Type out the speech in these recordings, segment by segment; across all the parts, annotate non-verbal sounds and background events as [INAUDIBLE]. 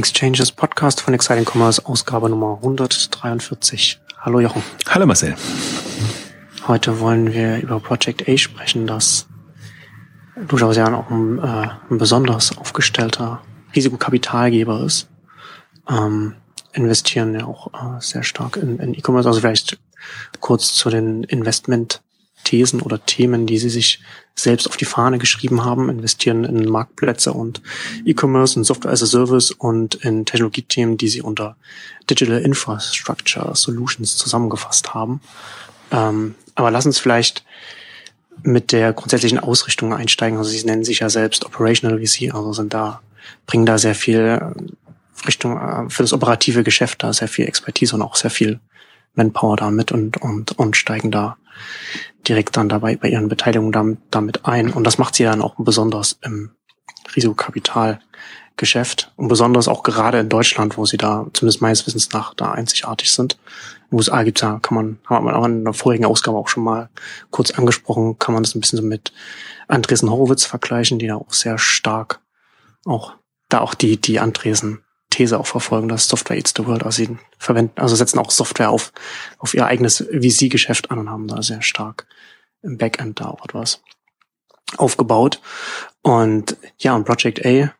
Exchanges Podcast von Exciting Commerce, Ausgabe Nummer 143. Hallo Jochen. Hallo Marcel. Heute wollen wir über Project A sprechen, das durchaus ja auch ein, äh, ein besonders aufgestellter Risikokapitalgeber ist. Ähm, investieren ja auch äh, sehr stark in, in E-Commerce. Also vielleicht kurz zu den Investment Thesen oder Themen, die sie sich selbst auf die Fahne geschrieben haben, investieren in Marktplätze und E-Commerce und Software as a Service und in Technologiethemen, die sie unter Digital Infrastructure Solutions zusammengefasst haben. Ähm, aber lass uns vielleicht mit der grundsätzlichen Ausrichtung einsteigen. Also sie nennen sich ja selbst Operational VC, also sind da, bringen da sehr viel äh, Richtung äh, für das operative Geschäft da sehr viel Expertise und auch sehr viel Manpower damit und, und, und steigen da direkt dann dabei bei ihren Beteiligungen damit, damit ein. Und das macht sie dann auch besonders im Risikokapitalgeschäft und besonders auch gerade in Deutschland, wo sie da zumindest meines Wissens nach da einzigartig sind. In den USA gibt's ja, kann man, haben wir in der vorigen Ausgabe auch schon mal kurz angesprochen, kann man das ein bisschen so mit Andresen Horowitz vergleichen, die da auch sehr stark auch da auch die, die Andresen These auch verfolgen, dass Software eats the world. Also sie verwenden, also setzen auch Software auf, auf ihr eigenes VC-Geschäft an und haben da sehr stark im Backend da auch etwas aufgebaut. Und ja, und Project A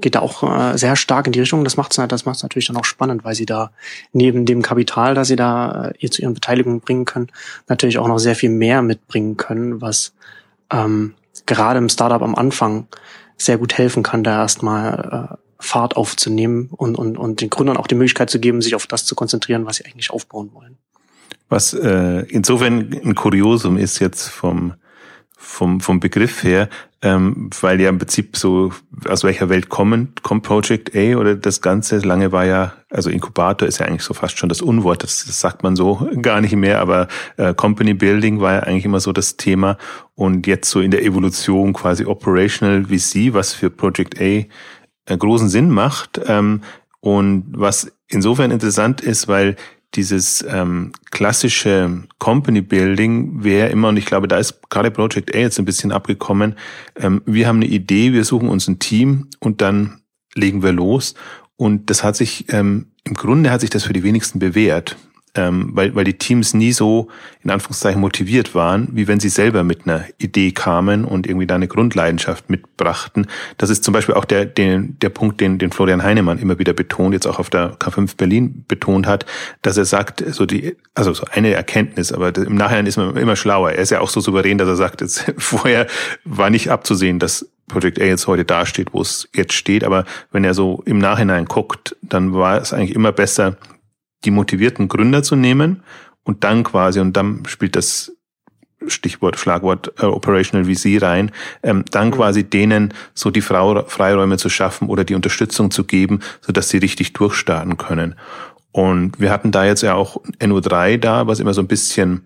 geht da auch äh, sehr stark in die Richtung. Das macht es das macht's natürlich dann auch spannend, weil sie da neben dem Kapital, das sie da äh, ihr zu ihren Beteiligungen bringen können, natürlich auch noch sehr viel mehr mitbringen können, was ähm, gerade im Startup am Anfang sehr gut helfen kann, da erstmal äh, Fahrt aufzunehmen und, und, und den Gründern auch die Möglichkeit zu geben, sich auf das zu konzentrieren, was sie eigentlich aufbauen wollen. Was äh, insofern ein Kuriosum ist jetzt vom vom, vom Begriff her, ähm, weil ja im Prinzip so, aus welcher Welt kommen, kommt Project A oder das Ganze, lange war ja, also Inkubator ist ja eigentlich so fast schon das Unwort, das, das sagt man so [LAUGHS] gar nicht mehr, aber äh, Company Building war ja eigentlich immer so das Thema und jetzt so in der Evolution quasi Operational VC, was für Project A großen Sinn macht ähm, und was insofern interessant ist, weil dieses ähm, klassische Company Building wäre immer, und ich glaube, da ist gerade Project A jetzt ein bisschen abgekommen, ähm, wir haben eine Idee, wir suchen uns ein Team und dann legen wir los. Und das hat sich, ähm, im Grunde hat sich das für die wenigsten bewährt ähm, weil, weil die Teams nie so in Anführungszeichen motiviert waren, wie wenn sie selber mit einer Idee kamen und irgendwie da eine Grundleidenschaft mitbrachten. Das ist zum Beispiel auch der, der, der Punkt, den, den Florian Heinemann immer wieder betont, jetzt auch auf der K5 Berlin betont hat, dass er sagt, so die, also so eine Erkenntnis, aber im Nachhinein ist man immer schlauer. Er ist ja auch so souverän, dass er sagt, jetzt, [LAUGHS] vorher war nicht abzusehen, dass Project A jetzt heute dasteht, wo es jetzt steht, aber wenn er so im Nachhinein guckt, dann war es eigentlich immer besser, die motivierten Gründer zu nehmen und dann quasi, und dann spielt das Stichwort, Schlagwort äh, Operational VC rein, ähm, dann mhm. quasi denen so die Frau, Freiräume zu schaffen oder die Unterstützung zu geben, so dass sie richtig durchstarten können. Und wir hatten da jetzt ja auch NO3 da, was immer so ein bisschen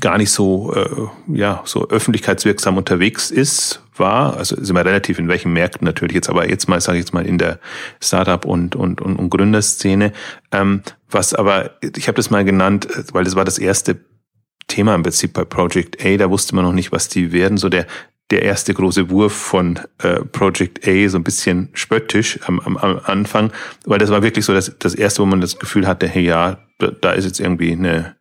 gar nicht so äh, ja so öffentlichkeitswirksam unterwegs ist war also sind wir relativ in welchen Märkten natürlich jetzt aber jetzt mal sage ich jetzt mal in der Startup und und und, und Gründerszene. Ähm, was aber ich habe das mal genannt weil das war das erste Thema im Prinzip bei Project A da wusste man noch nicht was die werden. So der der erste große Wurf von äh, Project A so ein bisschen spöttisch am, am, am Anfang weil das war wirklich so das, das erste wo man das Gefühl hatte hey ja da ist jetzt irgendwie eine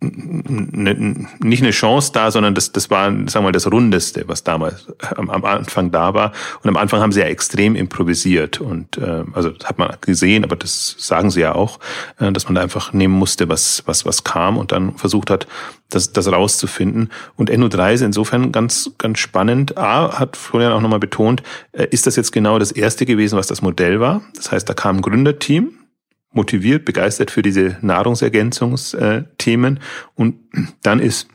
nicht eine Chance da, sondern das, das war, sagen wir mal, das Rundeste, was damals am, am Anfang da war. Und am Anfang haben sie ja extrem improvisiert. Und äh, also das hat man gesehen, aber das sagen sie ja auch, äh, dass man da einfach nehmen musste, was, was, was kam und dann versucht hat, das, das rauszufinden. Und NO3 ist insofern ganz, ganz spannend. A, hat Florian auch nochmal betont, äh, ist das jetzt genau das erste gewesen, was das Modell war? Das heißt, da kam ein Gründerteam, motiviert, begeistert für diese Nahrungsergänzungsthemen. Und dann ist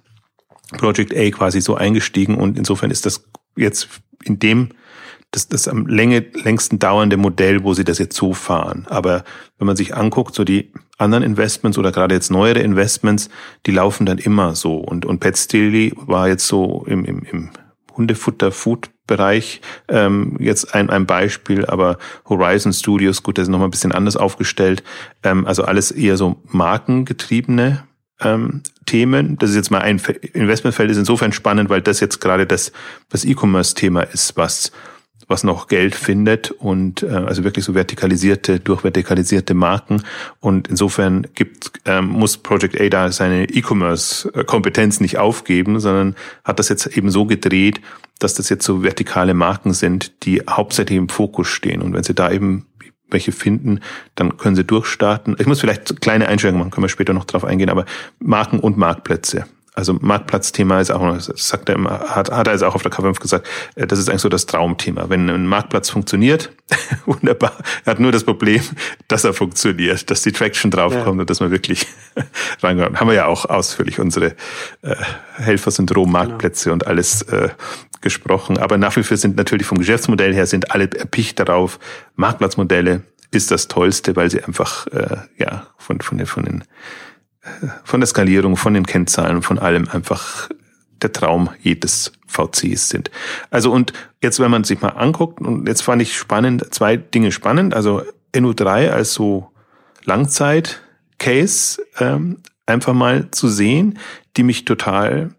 Project A quasi so eingestiegen und insofern ist das jetzt in dem das, das am Länge, längsten dauernde Modell, wo sie das jetzt so fahren. Aber wenn man sich anguckt, so die anderen Investments oder gerade jetzt neuere Investments, die laufen dann immer so. Und, und Pet Steely war jetzt so im, im, im Hundefutter-Food Bereich ähm, jetzt ein, ein Beispiel, aber Horizon Studios, gut, das ist nochmal ein bisschen anders aufgestellt. Ähm, also alles eher so markengetriebene ähm, Themen. Das ist jetzt mal ein Investmentfeld, ist insofern spannend, weil das jetzt gerade das, das E-Commerce-Thema ist, was was noch Geld findet und äh, also wirklich so vertikalisierte, durchvertikalisierte Marken. Und insofern gibt, ähm, muss Project A da seine E-Commerce-Kompetenz nicht aufgeben, sondern hat das jetzt eben so gedreht, dass das jetzt so vertikale Marken sind, die hauptsächlich im Fokus stehen. Und wenn sie da eben welche finden, dann können sie durchstarten. Ich muss vielleicht kleine Einschränkungen machen, können wir später noch drauf eingehen, aber Marken und Marktplätze. Also Marktplatzthema ist auch, das sagt er immer, hat, hat er jetzt auch auf der K5 gesagt, äh, das ist eigentlich so das Traumthema. Wenn ein Marktplatz funktioniert, [LAUGHS] wunderbar. Er hat nur das Problem, dass er funktioniert, dass die Traction draufkommt ja. und dass man wirklich [LAUGHS] reinkommt. Haben wir ja auch ausführlich unsere äh, Helfersyndrom-Marktplätze genau. und alles äh, gesprochen. Aber nach wie vor sind natürlich vom Geschäftsmodell her sind alle erpicht darauf, Marktplatzmodelle ist das Tollste, weil sie einfach äh, ja von, von, den, von den von der Skalierung, von den Kennzahlen, von allem einfach der Traum jedes VCs sind. Also und jetzt, wenn man sich mal anguckt, und jetzt fand ich spannend, zwei Dinge spannend, also NU3 als so Langzeit-Case ähm, einfach mal zu sehen, die mich total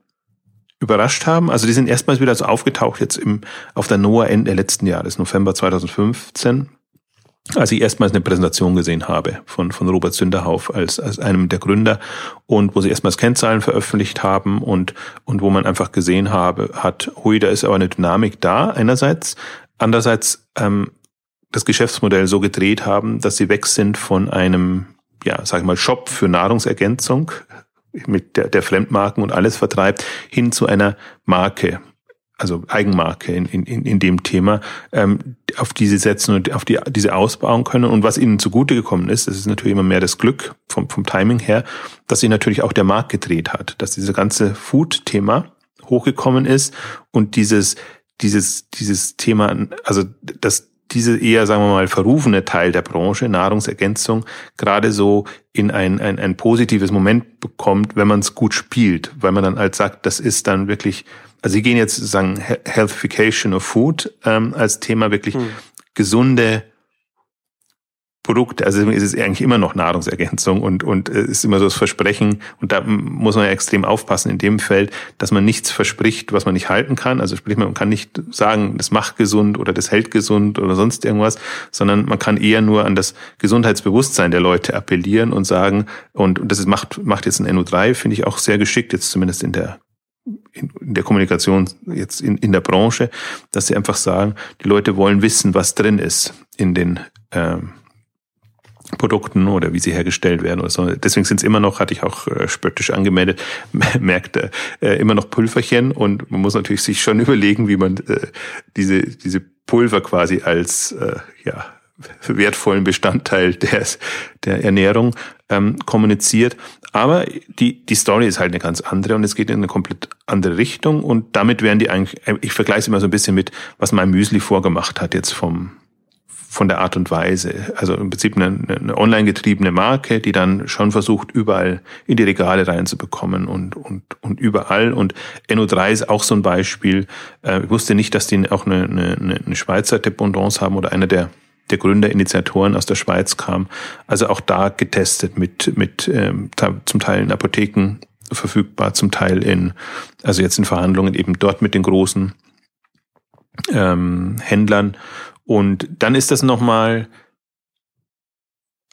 überrascht haben. Also die sind erstmals wieder so aufgetaucht jetzt im, auf der NOAA Ende letzten Jahres, November 2015 als ich erstmals eine Präsentation gesehen habe von, von Robert Sünderhauf als, als einem der Gründer und wo sie erstmals Kennzahlen veröffentlicht haben und, und wo man einfach gesehen habe, hat, hui, da ist aber eine Dynamik da einerseits, andererseits ähm, das Geschäftsmodell so gedreht haben, dass sie weg sind von einem, ja, sag ich mal, Shop für Nahrungsergänzung mit der, der Fremdmarken und alles vertreibt, hin zu einer Marke, also Eigenmarke in, in, in dem Thema, ähm, auf diese setzen und auf die, diese ausbauen können. Und was ihnen zugute gekommen ist, das ist natürlich immer mehr das Glück vom, vom Timing her, dass sich natürlich auch der Markt gedreht hat, dass dieses ganze Food-Thema hochgekommen ist und dieses, dieses, dieses Thema, also dass diese eher, sagen wir mal, verrufene Teil der Branche, Nahrungsergänzung, gerade so in ein, ein, ein positives Moment bekommt, wenn man es gut spielt, weil man dann halt sagt, das ist dann wirklich also Sie gehen jetzt sagen Healthification of Food ähm, als Thema wirklich hm. gesunde Produkte. Also ist es eigentlich immer noch Nahrungsergänzung und und äh, ist immer so das Versprechen und da muss man ja extrem aufpassen in dem Feld, dass man nichts verspricht, was man nicht halten kann. Also sprich man kann nicht sagen, das macht gesund oder das hält gesund oder sonst irgendwas, sondern man kann eher nur an das Gesundheitsbewusstsein der Leute appellieren und sagen und, und das ist, macht macht jetzt ein NO3 finde ich auch sehr geschickt jetzt zumindest in der in, der Kommunikation jetzt in, in der Branche, dass sie einfach sagen, die Leute wollen wissen, was drin ist in den ähm, Produkten oder wie sie hergestellt werden oder so. Deswegen sind es immer noch, hatte ich auch äh, spöttisch angemeldet, [LAUGHS] merkt äh, immer noch Pulverchen und man muss natürlich sich schon [LAUGHS] überlegen, wie man äh, diese, diese Pulver quasi als äh, ja, wertvollen Bestandteil [LAUGHS] des, der Ernährung ähm, kommuniziert. Aber die, die Story ist halt eine ganz andere und es geht in eine komplett andere Richtung und damit werden die eigentlich, ich vergleiche es immer so ein bisschen mit, was mein Müsli vorgemacht hat jetzt vom, von der Art und Weise. Also im Prinzip eine, eine online getriebene Marke, die dann schon versucht, überall in die Regale reinzubekommen und, und, und überall. Und NO3 ist auch so ein Beispiel. Äh, ich wusste nicht, dass die auch eine, eine, eine Schweizer Dependance haben oder einer der der Gründerinitiatoren aus der Schweiz kam. Also auch da getestet mit, mit ähm, zum Teil in Apotheken verfügbar, zum Teil in, also jetzt in Verhandlungen eben dort mit den großen ähm, Händlern. Und dann ist das nochmal,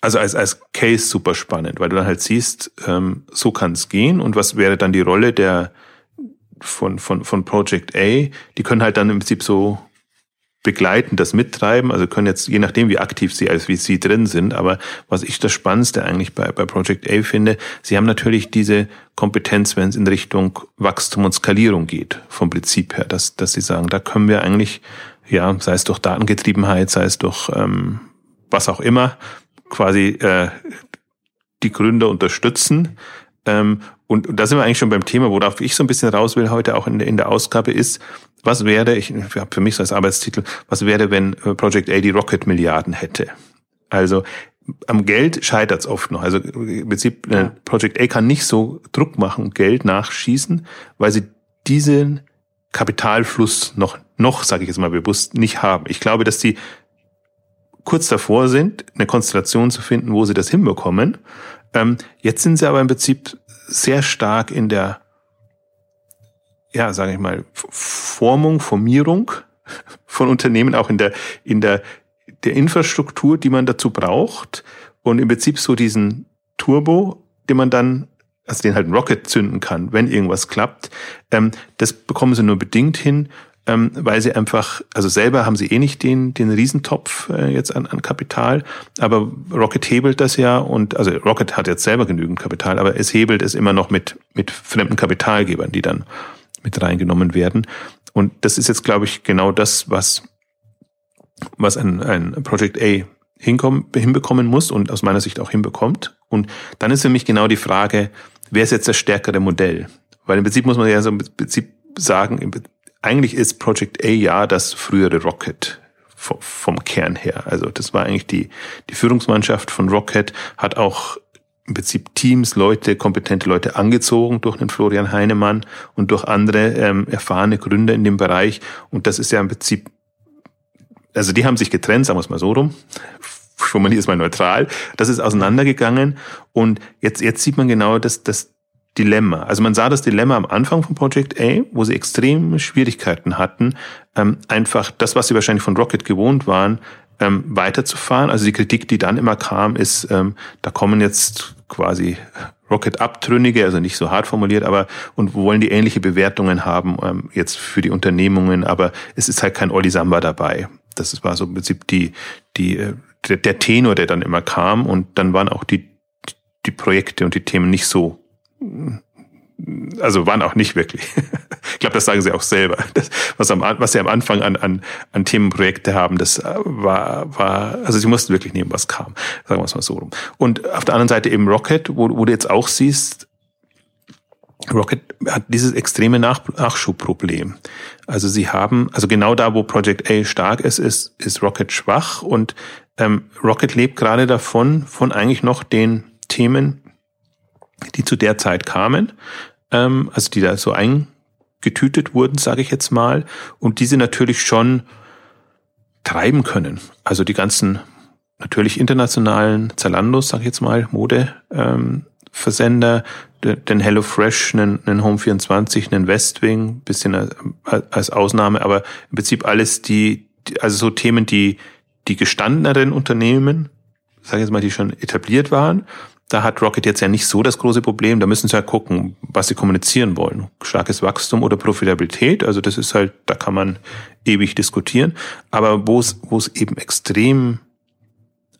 also als, als Case super spannend, weil du dann halt siehst, ähm, so kann es gehen und was wäre dann die Rolle der von, von, von Project A, die können halt dann im Prinzip so begleiten, das mittreiben, also können jetzt, je nachdem wie aktiv sie als VC drin sind, aber was ich das Spannendste eigentlich bei, bei Project A finde, sie haben natürlich diese Kompetenz, wenn es in Richtung Wachstum und Skalierung geht, vom Prinzip her, dass, dass sie sagen, da können wir eigentlich, ja, sei es durch Datengetriebenheit, sei es durch ähm, was auch immer, quasi äh, die Gründer unterstützen, ähm, und, und da sind wir eigentlich schon beim Thema, worauf ich so ein bisschen raus will heute auch in in der Ausgabe ist, was wäre, ich habe für mich so als Arbeitstitel, was wäre, wenn äh, Project A die Rocket Milliarden hätte? Also am Geld scheitert es oft noch. Also im Prinzip, äh, Project A kann nicht so Druck machen, Geld nachschießen, weil sie diesen Kapitalfluss noch, noch, sage ich jetzt mal bewusst, nicht haben. Ich glaube, dass sie kurz davor sind, eine Konstellation zu finden, wo sie das hinbekommen. Ähm, jetzt sind sie aber im Prinzip sehr stark in der, ja, sage ich mal, Formung, Formierung [LAUGHS] von Unternehmen, auch in der, in der, der Infrastruktur, die man dazu braucht. Und im Prinzip so diesen Turbo, den man dann, also den halt ein Rocket zünden kann, wenn irgendwas klappt, ähm, das bekommen sie nur bedingt hin ähm, weil sie einfach, also selber haben sie eh nicht den, den Riesentopf äh, jetzt an, an Kapital, aber Rocket hebelt das ja und, also Rocket hat jetzt selber genügend Kapital, aber es hebelt es immer noch mit, mit fremden Kapitalgebern, die dann mit reingenommen werden. Und das ist jetzt, glaube ich, genau das, was, was ein, ein Project A hinkommen, hinbekommen muss und aus meiner Sicht auch hinbekommt. Und dann ist für mich genau die Frage, wer ist jetzt das stärkere Modell? Weil im Prinzip muss man ja so im Prinzip sagen, eigentlich ist Project A ja das frühere Rocket vom Kern her. Also das war eigentlich die, die Führungsmannschaft von Rocket, hat auch im Prinzip Teams, Leute, kompetente Leute angezogen durch den Florian Heinemann und durch andere ähm, erfahrene Gründer in dem Bereich. Und das ist ja im Prinzip, also die haben sich getrennt, sagen wir es mal so rum. Formuliere es mal neutral. Das ist auseinandergegangen. Und jetzt, jetzt sieht man genau, dass, dass Dilemma. Also man sah das Dilemma am Anfang von Project A, wo sie extreme Schwierigkeiten hatten, ähm, einfach das, was sie wahrscheinlich von Rocket gewohnt waren, ähm, weiterzufahren. Also die Kritik, die dann immer kam, ist, ähm, da kommen jetzt quasi Rocket-Abtrünnige, also nicht so hart formuliert, aber und wollen die ähnliche Bewertungen haben ähm, jetzt für die Unternehmungen, aber es ist halt kein Olli Samba dabei. Das war so im Prinzip die, die, äh, der, der Tenor, der dann immer kam und dann waren auch die, die Projekte und die Themen nicht so also waren auch nicht wirklich. [LAUGHS] ich glaube, das sagen sie auch selber. Das, was, am, was sie am Anfang an, an, an Themenprojekte haben, das äh, war, war, also sie mussten wirklich nehmen, was kam. Sagen wir es mal so rum. Und auf der anderen Seite eben Rocket, wo, wo du jetzt auch siehst, Rocket hat dieses extreme Nach Nachschubproblem. Also sie haben, also genau da, wo Project A stark ist, ist, ist Rocket schwach und ähm, Rocket lebt gerade davon, von eigentlich noch den Themen, die zu der Zeit kamen, ähm, also die da so eingetütet wurden, sage ich jetzt mal, und diese natürlich schon treiben können. Also die ganzen natürlich internationalen Zalandos, sage ich jetzt mal, Mode. Ähm, Versender, den HelloFresh, einen, einen Home24, einen Westwing, bisschen als Ausnahme, aber im Prinzip alles die, also so Themen, die die gestandeneren Unternehmen, sage ich jetzt mal, die schon etabliert waren da hat Rocket jetzt ja nicht so das große Problem. Da müssen sie ja gucken, was sie kommunizieren wollen. Starkes Wachstum oder Profitabilität. Also das ist halt, da kann man ewig diskutieren. Aber wo es, wo es eben extrem,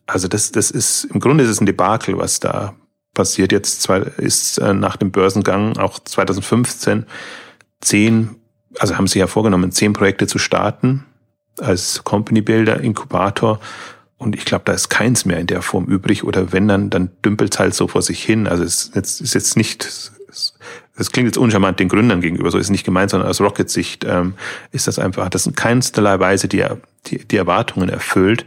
also das, das ist, im Grunde ist es ein Debakel, was da passiert. Jetzt ist äh, nach dem Börsengang auch 2015 zehn, also haben sie ja vorgenommen, zehn Projekte zu starten als Company Builder, Inkubator und ich glaube, da ist keins mehr in der Form übrig. Oder wenn dann, dann dümpelt halt so vor sich hin. Also es ist jetzt, nicht, es klingt jetzt uncharmant den Gründern gegenüber, so ist nicht gemeint, sondern aus Rocket-Sicht ähm, ist das einfach, das in keinsterlei Weise die, die, die Erwartungen erfüllt.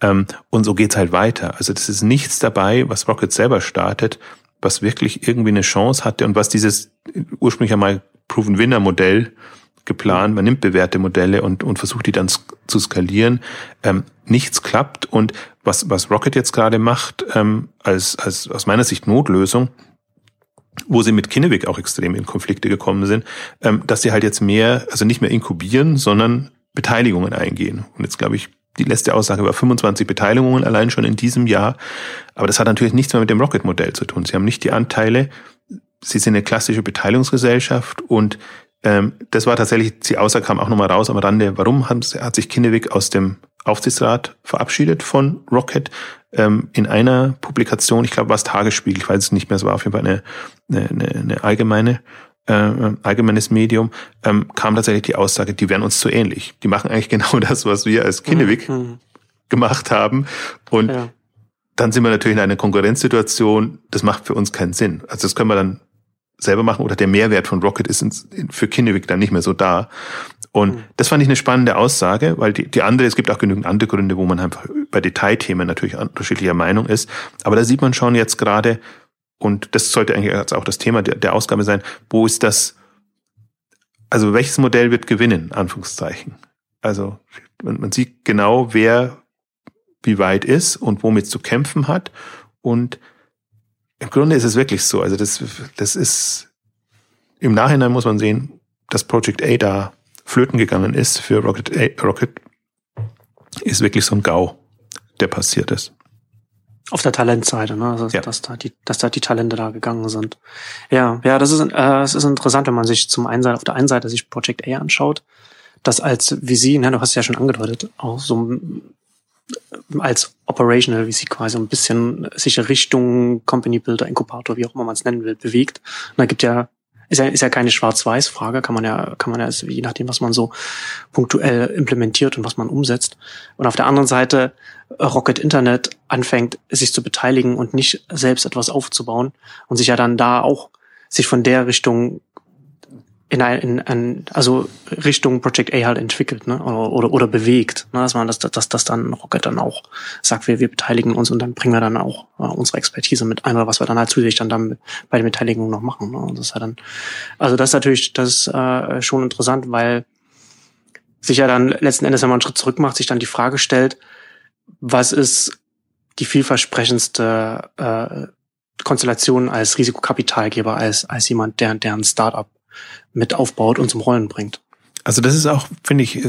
Ähm, und so geht's halt weiter. Also das ist nichts dabei, was Rocket selber startet, was wirklich irgendwie eine Chance hatte und was dieses ursprünglich einmal Proven Winner Modell geplant. Man nimmt bewährte Modelle und, und versucht die dann zu skalieren. Ähm, nichts klappt und was, was Rocket jetzt gerade macht, ähm, als, als aus meiner Sicht Notlösung, wo sie mit Kinnevik auch extrem in Konflikte gekommen sind, ähm, dass sie halt jetzt mehr, also nicht mehr inkubieren, sondern Beteiligungen eingehen. Und jetzt glaube ich, die letzte Aussage war 25 Beteiligungen allein schon in diesem Jahr. Aber das hat natürlich nichts mehr mit dem Rocket-Modell zu tun. Sie haben nicht die Anteile. Sie sind eine klassische Beteiligungsgesellschaft und ähm, das war tatsächlich, die Aussage kam auch nochmal raus am Rande, warum hat, hat sich Kinnevik aus dem Aufsichtsrat verabschiedet von Rocket. Ähm, in einer Publikation, ich glaube, war es Tagesspiegel, ich weiß es nicht mehr, es war auf jeden Fall eine, eine, eine allgemeine äh, allgemeines Medium, ähm, kam tatsächlich die Aussage, die wären uns zu ähnlich. Die machen eigentlich [LAUGHS] genau das, was wir als Kinnevik mhm. gemacht haben. Und ja. dann sind wir natürlich in einer Konkurrenzsituation, das macht für uns keinen Sinn. Also das können wir dann selber machen oder der Mehrwert von Rocket ist für Kinnevik dann nicht mehr so da. Und mhm. das fand ich eine spannende Aussage, weil die, die andere, es gibt auch genügend andere Gründe, wo man einfach bei Detailthemen natürlich unterschiedlicher Meinung ist. Aber da sieht man schon jetzt gerade, und das sollte eigentlich auch das Thema der, der Ausgabe sein, wo ist das, also welches Modell wird gewinnen, Anführungszeichen. Also man, man sieht genau, wer wie weit ist und womit zu kämpfen hat. Und im Grunde ist es wirklich so. Also das, das ist, im Nachhinein muss man sehen, dass Project A da flöten gegangen ist für Rocket, A, Rocket, ist wirklich so ein GAU, der passiert ist. Auf der Talentseite, ne? Also, ja. dass, da die, dass da die Talente da gegangen sind. Ja, ja, das ist, äh, es ist interessant, wenn man sich zum einen auf der einen Seite sich Project A anschaut, das als VC, ne, du hast ja schon angedeutet, auch so als Operational VC quasi ein bisschen sich Richtung Company Builder, Inkubator, wie auch immer man es nennen will, bewegt. Und da gibt ja ist ja, ist ja keine Schwarz-Weiß-Frage, kann man ja, kann man ja, je nachdem, was man so punktuell implementiert und was man umsetzt. Und auf der anderen Seite Rocket Internet anfängt, sich zu beteiligen und nicht selbst etwas aufzubauen und sich ja dann da auch sich von der Richtung in ein, in ein also Richtung Project A halt entwickelt, ne? Oder, oder, oder bewegt. Ne? Dass man das, dass das dann Rocket dann auch sagt, wir, wir beteiligen uns und dann bringen wir dann auch äh, unsere Expertise mit ein, oder was wir dann halt zusätzlich dann, dann bei der Beteiligung noch machen. Ne? Und das ist ja dann, also das ist natürlich das ist, äh, schon interessant, weil sich ja dann letzten Endes, wenn man einen Schritt zurück macht, sich dann die Frage stellt, was ist die vielversprechendste äh, Konstellation als Risikokapitalgeber, als, als jemand, der, der ein Startup mit aufbaut und zum Rollen bringt. Also das ist auch, finde ich,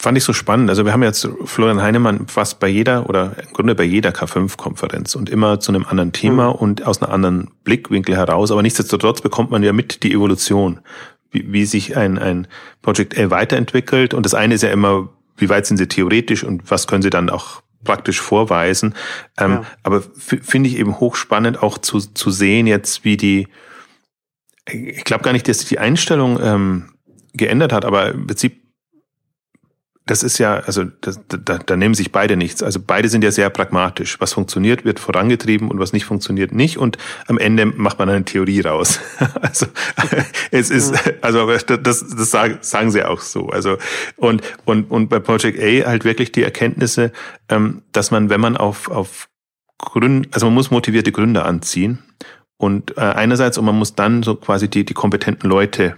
fand ich so spannend. Also wir haben jetzt Florian Heinemann fast bei jeder oder im Grunde bei jeder K5-Konferenz und immer zu einem anderen Thema mhm. und aus einer anderen Blickwinkel heraus. Aber nichtsdestotrotz bekommt man ja mit die Evolution, wie, wie sich ein, ein Project A weiterentwickelt. Und das eine ist ja immer, wie weit sind sie theoretisch und was können sie dann auch praktisch vorweisen. Ähm, ja. Aber finde ich eben hochspannend auch zu, zu sehen jetzt, wie die, ich glaube gar nicht, dass sich die Einstellung ähm, geändert hat, aber im Prinzip, das ist ja, also das, da, da nehmen sich beide nichts. Also beide sind ja sehr pragmatisch. Was funktioniert, wird vorangetrieben und was nicht funktioniert, nicht. Und am Ende macht man eine Theorie raus. [LAUGHS] also [LAUGHS] es ist, also das, das sagen, sagen sie auch so. Also und und und bei Project A halt wirklich die Erkenntnisse, ähm, dass man, wenn man auf auf Gründ, also man muss motivierte Gründer anziehen und äh, einerseits, und man muss dann so quasi die, die kompetenten Leute,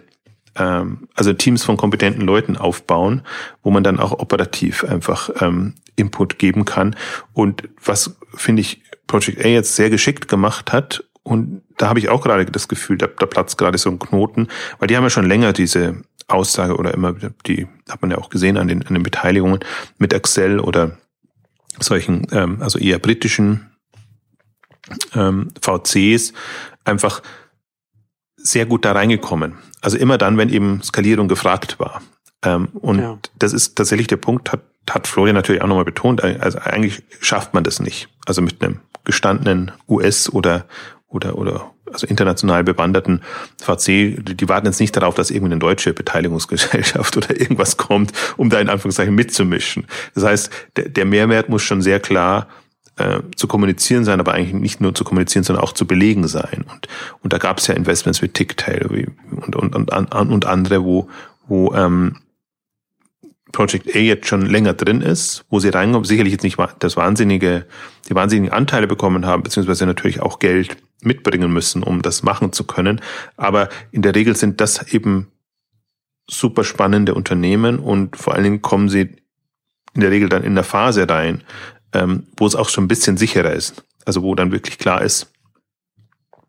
ähm, also Teams von kompetenten Leuten aufbauen, wo man dann auch operativ einfach ähm, Input geben kann. Und was, finde ich, Project A jetzt sehr geschickt gemacht hat, und da habe ich auch gerade das Gefühl, da, da platzt gerade so ein Knoten, weil die haben ja schon länger diese Aussage oder immer, die hat man ja auch gesehen an den, an den Beteiligungen mit Excel oder solchen, ähm, also eher britischen ähm, VCs einfach sehr gut da reingekommen. Also immer dann, wenn eben Skalierung gefragt war. Ähm, und ja. das ist tatsächlich der Punkt, hat, hat Florian natürlich auch nochmal betont, also eigentlich schafft man das nicht. Also mit einem gestandenen US- oder, oder, oder also international bewanderten VC, die warten jetzt nicht darauf, dass irgendwie eine deutsche Beteiligungsgesellschaft [LAUGHS] oder irgendwas kommt, um da in Anführungszeichen mitzumischen. Das heißt, der, der Mehrwert muss schon sehr klar äh, zu kommunizieren sein, aber eigentlich nicht nur zu kommunizieren, sondern auch zu belegen sein. Und, und da gab es ja Investments wie Ticktail und, und, und, und andere, wo, wo ähm, Project A jetzt schon länger drin ist, wo sie reinkommen, sicherlich jetzt nicht das wahnsinnige, die wahnsinnigen Anteile bekommen haben, beziehungsweise natürlich auch Geld mitbringen müssen, um das machen zu können. Aber in der Regel sind das eben super spannende Unternehmen und vor allen Dingen kommen sie in der Regel dann in der Phase rein, ähm, wo es auch schon ein bisschen sicherer ist. Also wo dann wirklich klar ist,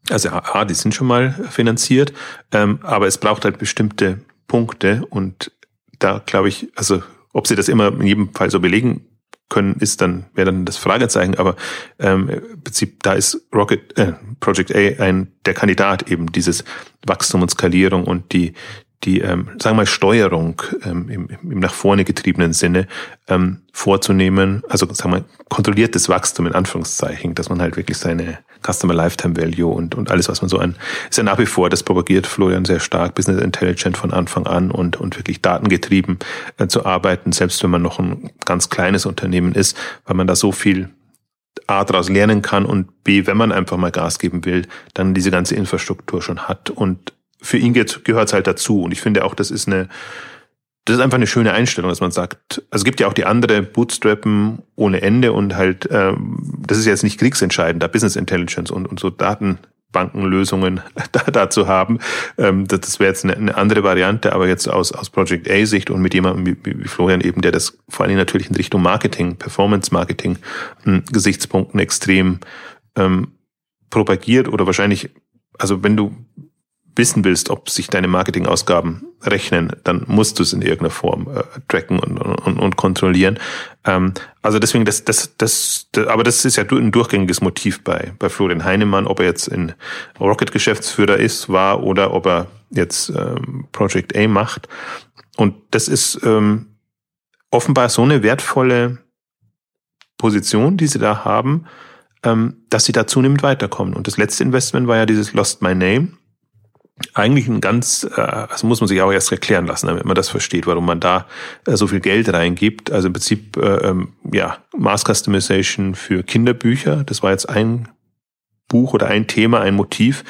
also ja, die sind schon mal finanziert, ähm, aber es braucht halt bestimmte Punkte und da glaube ich, also ob sie das immer in jedem Fall so belegen können, ist dann, wäre dann das Fragezeichen, aber ähm, im Prinzip, da ist Rocket, äh, Project A ein der Kandidat eben dieses Wachstum und Skalierung und die, die, ähm, sagen wir mal, Steuerung ähm, im, im nach vorne getriebenen Sinne ähm, vorzunehmen, also sagen wir kontrolliertes Wachstum in Anführungszeichen, dass man halt wirklich seine Customer Lifetime Value und, und alles, was man so an, ist ja nach wie vor, das propagiert Florian sehr stark, Business Intelligent von Anfang an und, und wirklich datengetrieben äh, zu arbeiten, selbst wenn man noch ein ganz kleines Unternehmen ist, weil man da so viel A daraus lernen kann und B, wenn man einfach mal Gas geben will, dann diese ganze Infrastruktur schon hat und für ihn gehört es halt dazu. Und ich finde auch, das ist eine, das ist einfach eine schöne Einstellung, dass man sagt, also es gibt ja auch die andere Bootstrappen ohne Ende und halt, ähm, das ist jetzt nicht kriegsentscheidend, da Business Intelligence und, und so Datenbankenlösungen [LAUGHS] da, da zu haben. Ähm, das das wäre jetzt eine, eine andere Variante, aber jetzt aus, aus Project A-Sicht und mit jemandem wie, wie Florian eben, der das vor allen Dingen natürlich in Richtung Marketing, Performance-Marketing hm, Gesichtspunkten extrem ähm, propagiert oder wahrscheinlich, also wenn du wissen willst, ob sich deine Marketingausgaben rechnen, dann musst du es in irgendeiner Form äh, tracken und, und, und kontrollieren. Ähm, also deswegen, das, das, das, das, aber das ist ja ein durchgängiges Motiv bei, bei Florian Heinemann, ob er jetzt in Rocket Geschäftsführer ist, war oder ob er jetzt ähm, Project A macht. Und das ist ähm, offenbar so eine wertvolle Position, die sie da haben, ähm, dass sie da zunehmend weiterkommen. Und das letzte Investment war ja dieses Lost My Name. Eigentlich ein ganz, äh, also muss man sich auch erst erklären lassen, damit man das versteht, warum man da äh, so viel Geld reingibt. Also im Prinzip, äh, ähm, ja, Mass Customization für Kinderbücher. Das war jetzt ein Buch oder ein Thema, ein Motiv,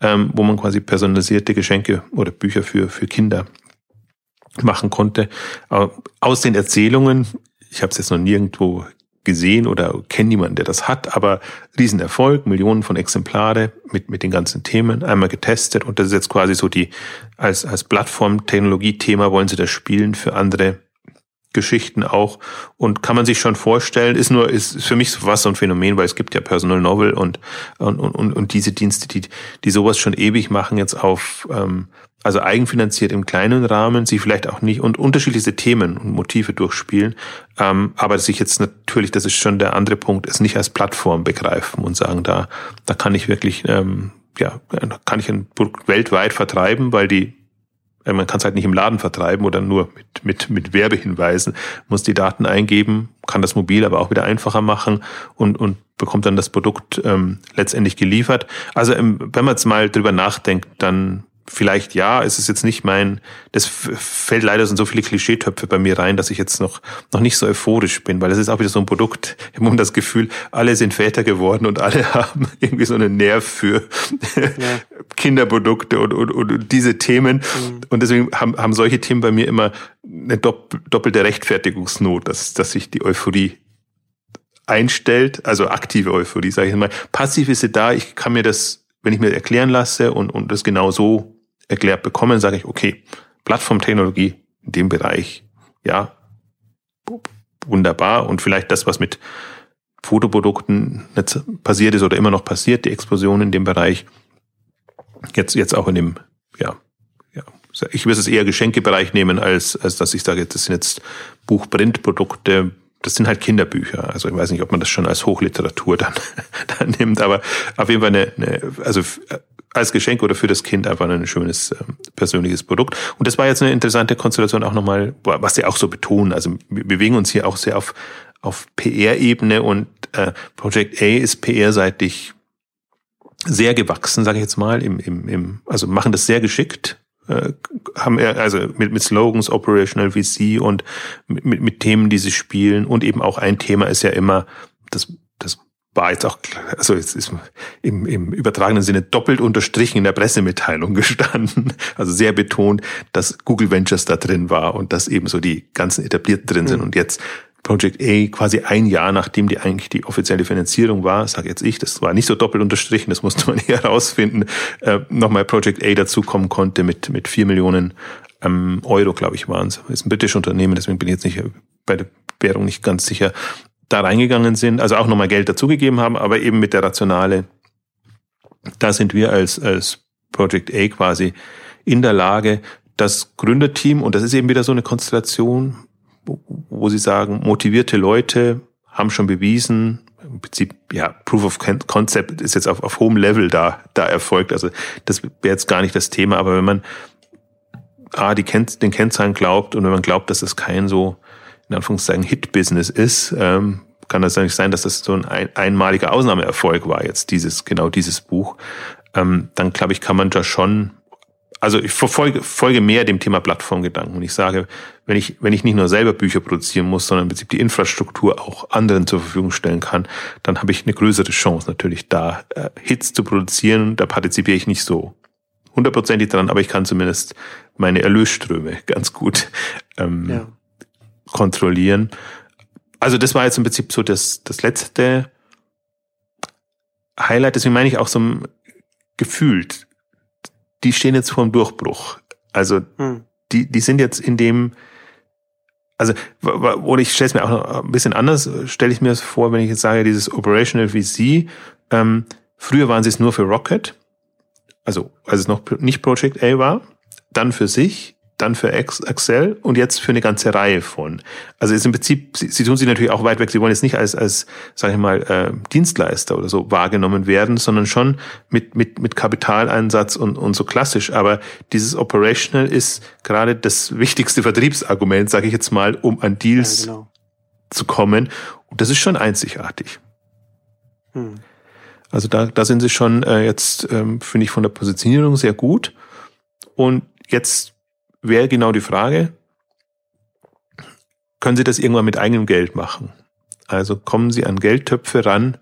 ähm, wo man quasi personalisierte Geschenke oder Bücher für, für Kinder machen konnte. Aus den Erzählungen, ich habe es jetzt noch nirgendwo gesehen oder kenne niemanden, der das hat, aber Riesenerfolg, Millionen von Exemplare mit, mit den ganzen Themen, einmal getestet und das ist jetzt quasi so die, als, als Plattform-Technologie-Thema wollen sie das spielen für andere Geschichten auch. Und kann man sich schon vorstellen, ist nur, ist für mich was so ein Phänomen, weil es gibt ja Personal Novel und, und, und, und diese Dienste, die, die sowas schon ewig machen, jetzt auf, ähm, also eigenfinanziert im kleinen Rahmen, sie vielleicht auch nicht und unterschiedliche Themen und Motive durchspielen, ähm, aber sich jetzt natürlich, das ist schon der andere Punkt, es nicht als Plattform begreifen und sagen, da, da kann ich wirklich, ähm, ja, kann ich ein Produkt weltweit vertreiben, weil die äh, man kann es halt nicht im Laden vertreiben oder nur mit, mit, mit Werbehinweisen, muss die Daten eingeben, kann das mobil aber auch wieder einfacher machen und, und bekommt dann das Produkt ähm, letztendlich geliefert. Also ähm, wenn man jetzt mal drüber nachdenkt, dann vielleicht ja, es ist jetzt nicht mein, das fällt leider so viele Klischeetöpfe bei mir rein, dass ich jetzt noch, noch nicht so euphorisch bin, weil das ist auch wieder so ein Produkt, ich habe das Gefühl, alle sind Väter geworden und alle [LAUGHS] haben irgendwie so einen Nerv für ja. [LAUGHS] Kinderprodukte und, und, und diese Themen. Mhm. Und deswegen haben, haben solche Themen bei mir immer eine doppelte Rechtfertigungsnot, dass, dass sich die Euphorie einstellt, also aktive Euphorie, sage ich mal. Passiv ist sie da, ich kann mir das, wenn ich mir erklären lasse und, und das genau so erklärt bekommen, sage ich, okay, Plattformtechnologie in dem Bereich, ja, wunderbar. Und vielleicht das, was mit Fotoprodukten passiert ist oder immer noch passiert, die Explosion in dem Bereich, jetzt, jetzt auch in dem, ja, ja, ich würde es eher Geschenkebereich nehmen, als, als dass ich sage, das sind jetzt Buchprintprodukte, das sind halt Kinderbücher. Also ich weiß nicht, ob man das schon als Hochliteratur dann, [LAUGHS] dann nimmt, aber auf jeden Fall eine, eine also als Geschenk oder für das Kind einfach ein schönes ähm, persönliches Produkt. Und das war jetzt eine interessante Konstellation auch nochmal, was sie auch so betonen. Also wir bewegen uns hier auch sehr auf, auf PR-Ebene und äh, Project A ist PR-seitig sehr gewachsen, sage ich jetzt mal, im, im, im, also machen das sehr geschickt, äh, haben also mit, mit Slogans Operational VC und mit, mit Themen, die sie spielen und eben auch ein Thema ist ja immer das das war jetzt auch, also es ist im, im übertragenen Sinne doppelt unterstrichen in der Pressemitteilung [LAUGHS] gestanden. Also sehr betont, dass Google Ventures da drin war und dass eben so die ganzen etablierten drin sind. Mhm. Und jetzt Project A quasi ein Jahr, nachdem die eigentlich die offizielle Finanzierung war, sage jetzt ich, das war nicht so doppelt unterstrichen, das musste man [LAUGHS] eher herausfinden, äh, nochmal Project A dazukommen konnte mit, mit vier Millionen ähm, Euro, glaube ich, waren es. Ist ein britisches Unternehmen, deswegen bin ich jetzt nicht bei der Währung nicht ganz sicher da reingegangen sind, also auch nochmal Geld dazugegeben haben, aber eben mit der Rationale, da sind wir als, als Project A quasi in der Lage, das Gründerteam, und das ist eben wieder so eine Konstellation, wo, sie sagen, motivierte Leute haben schon bewiesen, im Prinzip, ja, Proof of Concept ist jetzt auf, auf hohem Level da, da erfolgt. Also das wäre jetzt gar nicht das Thema, aber wenn man A, die Ken den Kennzahlen glaubt und wenn man glaubt, dass es kein so in Anführungszeichen Hit-Business ist, ähm, kann das nicht sein, dass das so ein, einmaliger Ausnahmeerfolg war jetzt, dieses, genau dieses Buch. Ähm, dann glaube ich, kann man da schon, also ich verfolge folge mehr dem Thema Plattformgedanken und ich sage, wenn ich, wenn ich nicht nur selber Bücher produzieren muss, sondern im Prinzip die Infrastruktur auch anderen zur Verfügung stellen kann, dann habe ich eine größere Chance natürlich da, äh, Hits zu produzieren. Da partizipiere ich nicht so hundertprozentig dran, aber ich kann zumindest meine Erlösströme [LAUGHS] ganz gut ähm, ja kontrollieren. Also das war jetzt im Prinzip so das, das letzte Highlight, deswegen meine ich auch so gefühlt, die stehen jetzt vor dem Durchbruch. Also hm. die, die sind jetzt in dem, also oder ich stelle es mir auch noch ein bisschen anders, stelle ich mir das vor, wenn ich jetzt sage, dieses Operational VC, ähm, früher waren sie es nur für Rocket also als es noch nicht Project A war, dann für sich, dann für Excel und jetzt für eine ganze Reihe von. Also ist im Prinzip, sie, sie tun sich natürlich auch weit weg. Sie wollen jetzt nicht als, als sage ich mal, äh, Dienstleister oder so wahrgenommen werden, sondern schon mit, mit, mit Kapitaleinsatz und, und so klassisch. Aber dieses Operational ist gerade das wichtigste Vertriebsargument, sage ich jetzt mal, um an Deals ja, genau. zu kommen. Und das ist schon einzigartig. Hm. Also da, da sind sie schon äh, jetzt, ähm, finde ich, von der Positionierung sehr gut. Und jetzt wäre genau die Frage, können Sie das irgendwann mit eigenem Geld machen? Also kommen Sie an Geldtöpfe ran,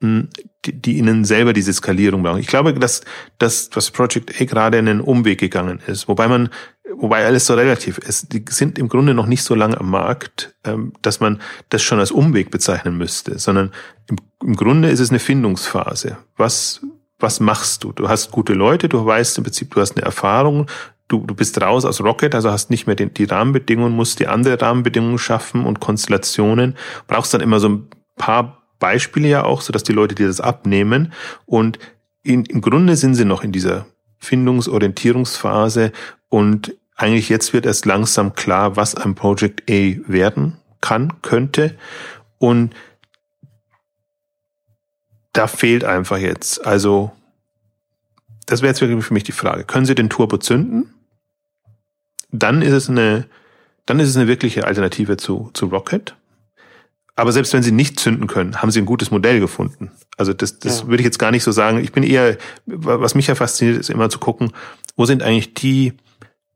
hm, die, die Ihnen selber diese Skalierung brauchen. Ich glaube, dass, dass das Project A gerade einen Umweg gegangen ist, wobei man, wobei alles so relativ ist. Die sind im Grunde noch nicht so lange am Markt, ähm, dass man das schon als Umweg bezeichnen müsste, sondern im, im Grunde ist es eine Findungsphase. Was, was machst du? Du hast gute Leute, du weißt im Prinzip, du hast eine Erfahrung, du, du bist raus aus Rocket, also hast nicht mehr die, die Rahmenbedingungen, musst die andere Rahmenbedingungen schaffen und Konstellationen, brauchst dann immer so ein paar Beispiele ja auch, so dass die Leute dir das abnehmen. Und in, im Grunde sind sie noch in dieser Findungsorientierungsphase. Und eigentlich jetzt wird erst langsam klar, was ein Project A werden kann, könnte. Und da fehlt einfach jetzt, also das wäre jetzt wirklich für mich die Frage. Können Sie den Turbo zünden? dann ist es eine, dann ist es eine wirkliche Alternative zu, zu Rocket. Aber selbst wenn sie nicht zünden können, haben sie ein gutes Modell gefunden. Also das, das ja. würde ich jetzt gar nicht so sagen. Ich bin eher, was mich ja fasziniert, ist immer zu gucken, wo sind eigentlich die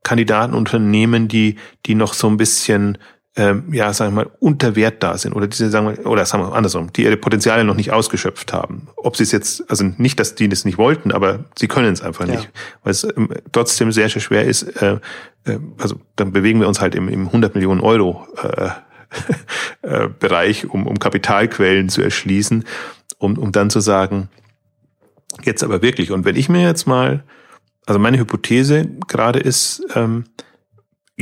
Kandidatenunternehmen, die, die noch so ein bisschen ähm, ja, sagen wir mal, unter Wert da sind oder diese, sagen wir, oder sagen wir andersrum, die ihre Potenziale noch nicht ausgeschöpft haben. Ob sie es jetzt, also nicht, dass die das nicht wollten, aber sie können es einfach nicht, ja. weil es ähm, trotzdem sehr, sehr schwer ist. Äh, äh, also dann bewegen wir uns halt im, im 100 Millionen Euro äh, [LAUGHS] äh, Bereich, um, um Kapitalquellen zu erschließen, um, um dann zu sagen, jetzt aber wirklich. Und wenn ich mir jetzt mal, also meine Hypothese gerade ist, ähm,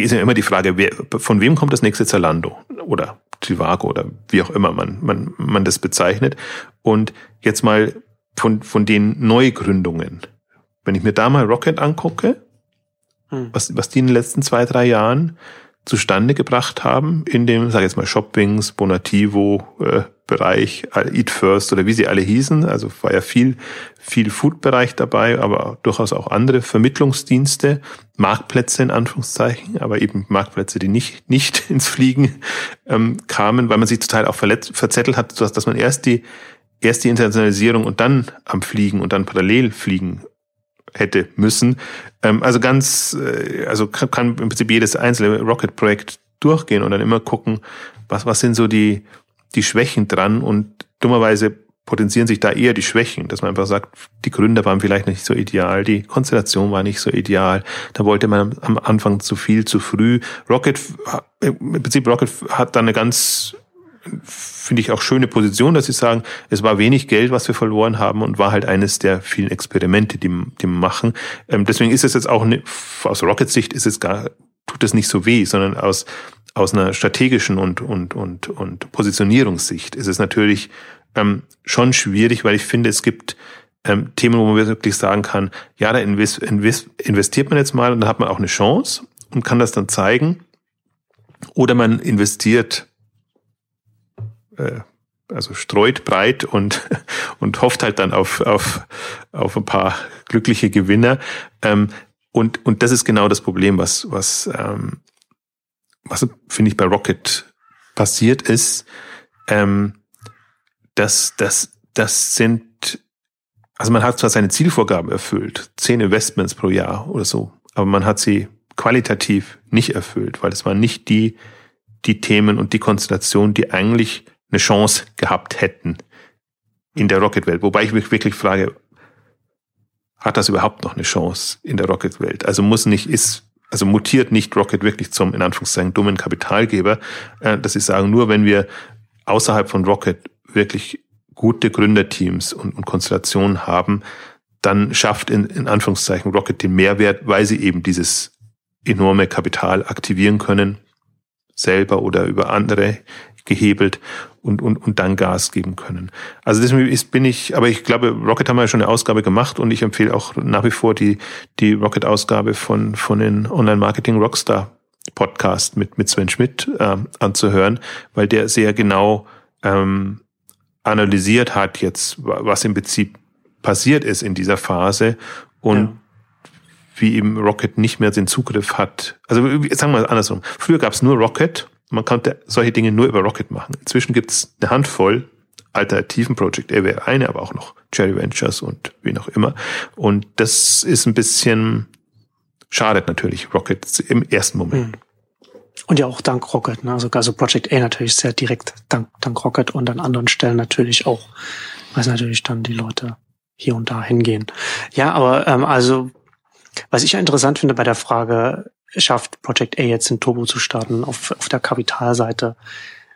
ist ja immer die Frage, wer, von wem kommt das nächste Zalando oder Trivago oder wie auch immer man, man, man das bezeichnet. Und jetzt mal von, von den Neugründungen. Wenn ich mir da mal Rocket angucke, hm. was, was die in den letzten zwei, drei Jahren zustande gebracht haben in dem, sag ich jetzt mal, Shoppings, Bonativo äh, Bereich, Eat First oder wie sie alle hießen. Also war ja viel, viel Food-Bereich dabei, aber durchaus auch andere Vermittlungsdienste, Marktplätze in Anführungszeichen, aber eben Marktplätze, die nicht, nicht [LAUGHS] ins Fliegen ähm, kamen, weil man sich total auch verletzt, verzettelt hat, dass, dass man erst die, erst die Internationalisierung und dann am Fliegen und dann parallel fliegen hätte müssen. Ähm, also ganz, äh, also kann, im Prinzip jedes einzelne Rocket-Projekt durchgehen und dann immer gucken, was, was sind so die, die Schwächen dran und dummerweise potenzieren sich da eher die Schwächen, dass man einfach sagt, die Gründer waren vielleicht nicht so ideal, die Konstellation war nicht so ideal, da wollte man am Anfang zu viel, zu früh. Rocket, im Prinzip Rocket hat da eine ganz finde ich auch schöne Position, dass sie sagen, es war wenig Geld, was wir verloren haben und war halt eines der vielen Experimente, die, die machen. Ähm, deswegen ist es jetzt auch eine, aus Rockets Sicht ist es gar, tut es nicht so weh, sondern aus, aus einer strategischen und, und, und, und Positionierungssicht ist es natürlich ähm, schon schwierig, weil ich finde, es gibt ähm, Themen, wo man wirklich sagen kann, ja, da invest, invest, investiert man jetzt mal und dann hat man auch eine Chance und kann das dann zeigen. Oder man investiert äh, also streut breit und, [LAUGHS] und hofft halt dann auf, auf, auf ein paar glückliche Gewinner. Ähm, und, und das ist genau das Problem, was, was, ähm, was finde ich bei Rocket passiert ist. Ähm, dass das, das sind, also man hat zwar seine Zielvorgaben erfüllt, zehn Investments pro Jahr oder so, aber man hat sie qualitativ nicht erfüllt, weil es waren nicht die, die Themen und die Konstellation, die eigentlich eine Chance gehabt hätten in der Rocket-Welt. Wobei ich mich wirklich frage, hat das überhaupt noch eine Chance in der Rocket-Welt? Also muss nicht, ist, also mutiert nicht Rocket wirklich zum, in Anführungszeichen, dummen Kapitalgeber, äh, dass sie sagen, nur wenn wir außerhalb von Rocket wirklich gute Gründerteams und, und Konstellationen haben, dann schafft in, in Anführungszeichen Rocket den Mehrwert, weil sie eben dieses enorme Kapital aktivieren können selber oder über andere gehebelt und, und, und dann Gas geben können. Also deswegen ist, bin ich, aber ich glaube, Rocket haben wir ja schon eine Ausgabe gemacht und ich empfehle auch nach wie vor die, die Rocket-Ausgabe von, von den Online-Marketing Rockstar Podcast mit, mit Sven Schmidt äh, anzuhören, weil der sehr genau ähm, analysiert hat jetzt, was im Prinzip passiert ist in dieser Phase und ja. wie eben Rocket nicht mehr den Zugriff hat. Also sagen wir mal andersrum. Früher gab es nur Rocket man konnte solche Dinge nur über Rocket machen. Inzwischen gibt es eine Handvoll Alternativen. Project A wäre eine, aber auch noch Cherry Ventures und wie noch immer. Und das ist ein bisschen schadet natürlich Rocket im ersten Moment. Hm. Und ja auch dank Rocket, ne? also, also Project A natürlich sehr direkt dank, dank Rocket und an anderen Stellen natürlich auch, weil natürlich dann die Leute hier und da hingehen. Ja, aber ähm, also was ich ja interessant finde bei der Frage, schafft Project A jetzt in Turbo zu starten auf, auf der Kapitalseite.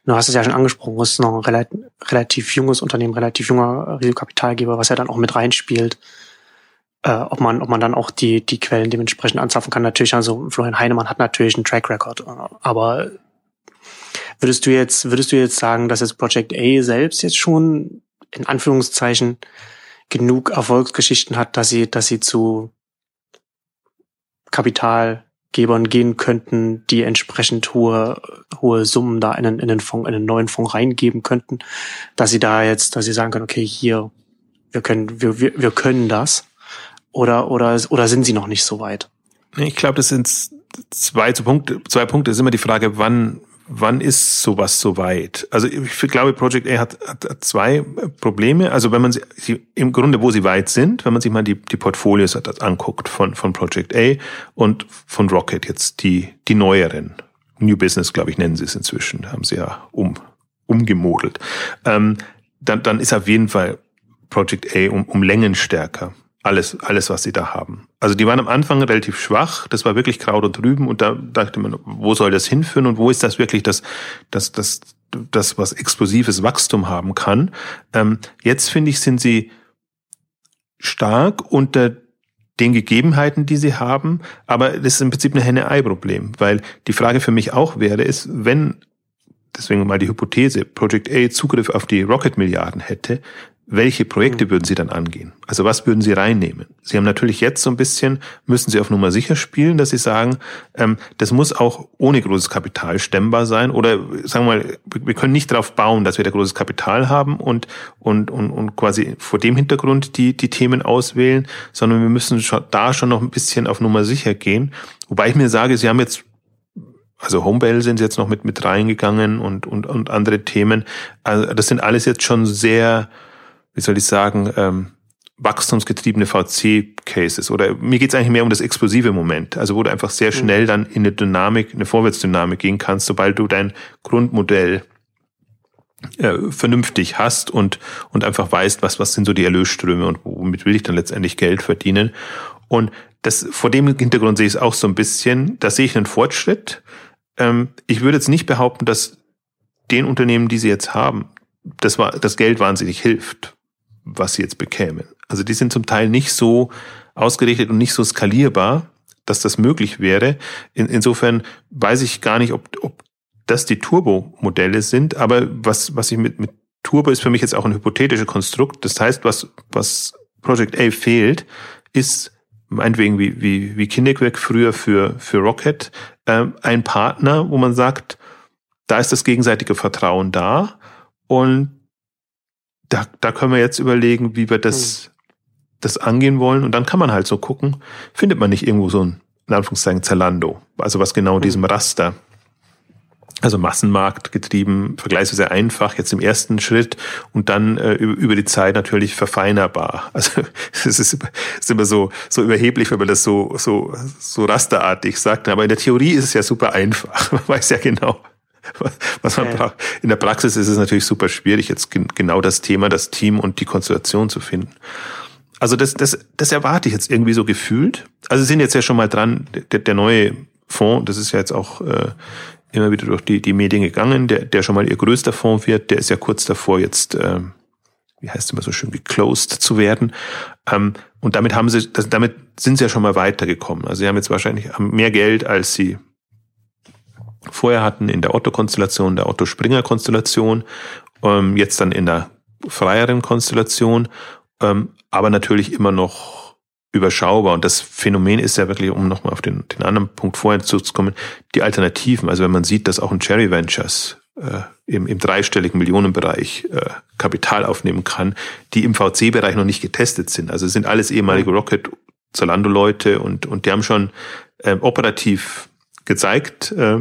Du hast es ja schon angesprochen, es ist noch ein relativ, relativ junges Unternehmen, relativ junger Risikokapitalgeber, was ja dann auch mit reinspielt. Äh, ob man, ob man dann auch die, die Quellen dementsprechend anzapfen kann. Natürlich, also Florian Heinemann hat natürlich einen Track Record, aber würdest du jetzt, würdest du jetzt sagen, dass jetzt Project A selbst jetzt schon in Anführungszeichen genug Erfolgsgeschichten hat, dass sie, dass sie zu Kapital Gebern gehen könnten, die entsprechend hohe, hohe Summen da in einen, in einen Fonds, in einen neuen Fonds reingeben könnten, dass sie da jetzt, dass sie sagen können, okay, hier, wir können, wir, wir, wir können das. Oder, oder, oder sind sie noch nicht so weit? Ich glaube, das sind zwei Punkte, zwei Punkte ist immer die Frage, wann, wann ist sowas soweit? Also ich glaube, Project A hat, hat zwei Probleme. Also wenn man sie, im Grunde, wo sie weit sind, wenn man sich mal die, die Portfolios anguckt von, von Project A und von Rocket, jetzt die, die neueren. New Business, glaube ich, nennen sie es inzwischen, haben sie ja um, umgemodelt. Ähm, dann, dann ist auf jeden Fall Project A um, um Längen stärker alles, alles, was sie da haben. Also die waren am Anfang relativ schwach, das war wirklich Kraut und Rüben und da dachte man, wo soll das hinführen und wo ist das wirklich das, das, das, das was explosives Wachstum haben kann. Ähm, jetzt finde ich, sind sie stark unter den Gegebenheiten, die sie haben, aber das ist im Prinzip ein Henne-Ei-Problem, weil die Frage für mich auch wäre, ist, wenn deswegen mal die Hypothese, Project A Zugriff auf die Rocket-Milliarden hätte, welche Projekte mhm. würden Sie dann angehen? Also was würden Sie reinnehmen? Sie haben natürlich jetzt so ein bisschen, müssen Sie auf Nummer sicher spielen, dass Sie sagen, ähm, das muss auch ohne großes Kapital stemmbar sein oder sagen wir mal, wir können nicht darauf bauen, dass wir da großes Kapital haben und, und, und, und quasi vor dem Hintergrund die, die Themen auswählen, sondern wir müssen schon, da schon noch ein bisschen auf Nummer sicher gehen. Wobei ich mir sage, Sie haben jetzt also Homebell sind jetzt noch mit, mit reingegangen und, und, und andere Themen. Also das sind alles jetzt schon sehr, wie soll ich sagen, ähm, wachstumsgetriebene VC-Cases. Oder mir geht es eigentlich mehr um das explosive Moment. Also wo du einfach sehr mhm. schnell dann in eine Dynamik, eine Vorwärtsdynamik gehen kannst, sobald du dein Grundmodell äh, vernünftig hast und, und einfach weißt, was, was sind so die Erlösströme und womit will ich dann letztendlich Geld verdienen. Und das, vor dem Hintergrund sehe ich es auch so ein bisschen, da sehe ich einen Fortschritt. Ähm, ich würde jetzt nicht behaupten, dass den Unternehmen, die sie jetzt haben, das, war, das Geld wahnsinnig hilft was sie jetzt bekämen. Also die sind zum Teil nicht so ausgerichtet und nicht so skalierbar, dass das möglich wäre. In, insofern weiß ich gar nicht, ob, ob das die Turbo-Modelle sind, aber was, was ich mit, mit Turbo ist für mich jetzt auch ein hypothetisches Konstrukt. Das heißt, was, was Project A fehlt, ist meinetwegen wie, wie, wie Kinectwerk früher für, für Rocket, äh, ein Partner, wo man sagt, da ist das gegenseitige Vertrauen da und da, da können wir jetzt überlegen, wie wir das, das angehen wollen. Und dann kann man halt so gucken, findet man nicht irgendwo so ein, in Anführungszeichen, Zalando. Also was genau diesem Raster, also Massenmarkt getrieben, vergleichsweise einfach jetzt im ersten Schritt und dann äh, über die Zeit natürlich verfeinerbar. [LAUGHS] Also es ist, ist immer so, so überheblich, wenn man das so, so, so rasterartig sagt. Aber in der Theorie ist es ja super einfach. [LAUGHS] Man weiß ja genau, [LAUGHS] was man braucht. In der Praxis ist es natürlich super schwierig, jetzt genau das Thema, das Team und die Konstellation zu finden. Also das, das, das erwarte ich jetzt irgendwie so gefühlt. Also Sie sind jetzt ja schon mal dran, der, der neue Fonds, das ist ja jetzt auch äh, immer wieder durch die, die Medien gegangen, der, der schon mal Ihr größter Fonds wird, der ist ja kurz davor jetzt, äh, wie heißt es immer so schön, geclosed zu werden. Ähm, und damit haben Sie, damit sind Sie ja schon mal weitergekommen. Also Sie haben jetzt wahrscheinlich mehr Geld, als Sie vorher hatten in der Otto-Konstellation, der Otto-Springer-Konstellation, ähm, jetzt dann in der freieren Konstellation, ähm, aber natürlich immer noch überschaubar. Und das Phänomen ist ja wirklich, um nochmal auf den, den anderen Punkt vorher zuzukommen, die Alternativen. Also wenn man sieht, dass auch ein Cherry Ventures äh, im, im dreistelligen Millionenbereich äh, Kapital aufnehmen kann, die im VC-Bereich noch nicht getestet sind. Also es sind alles ehemalige Rocket Zalando-Leute und, und die haben schon äh, operativ gezeigt, äh,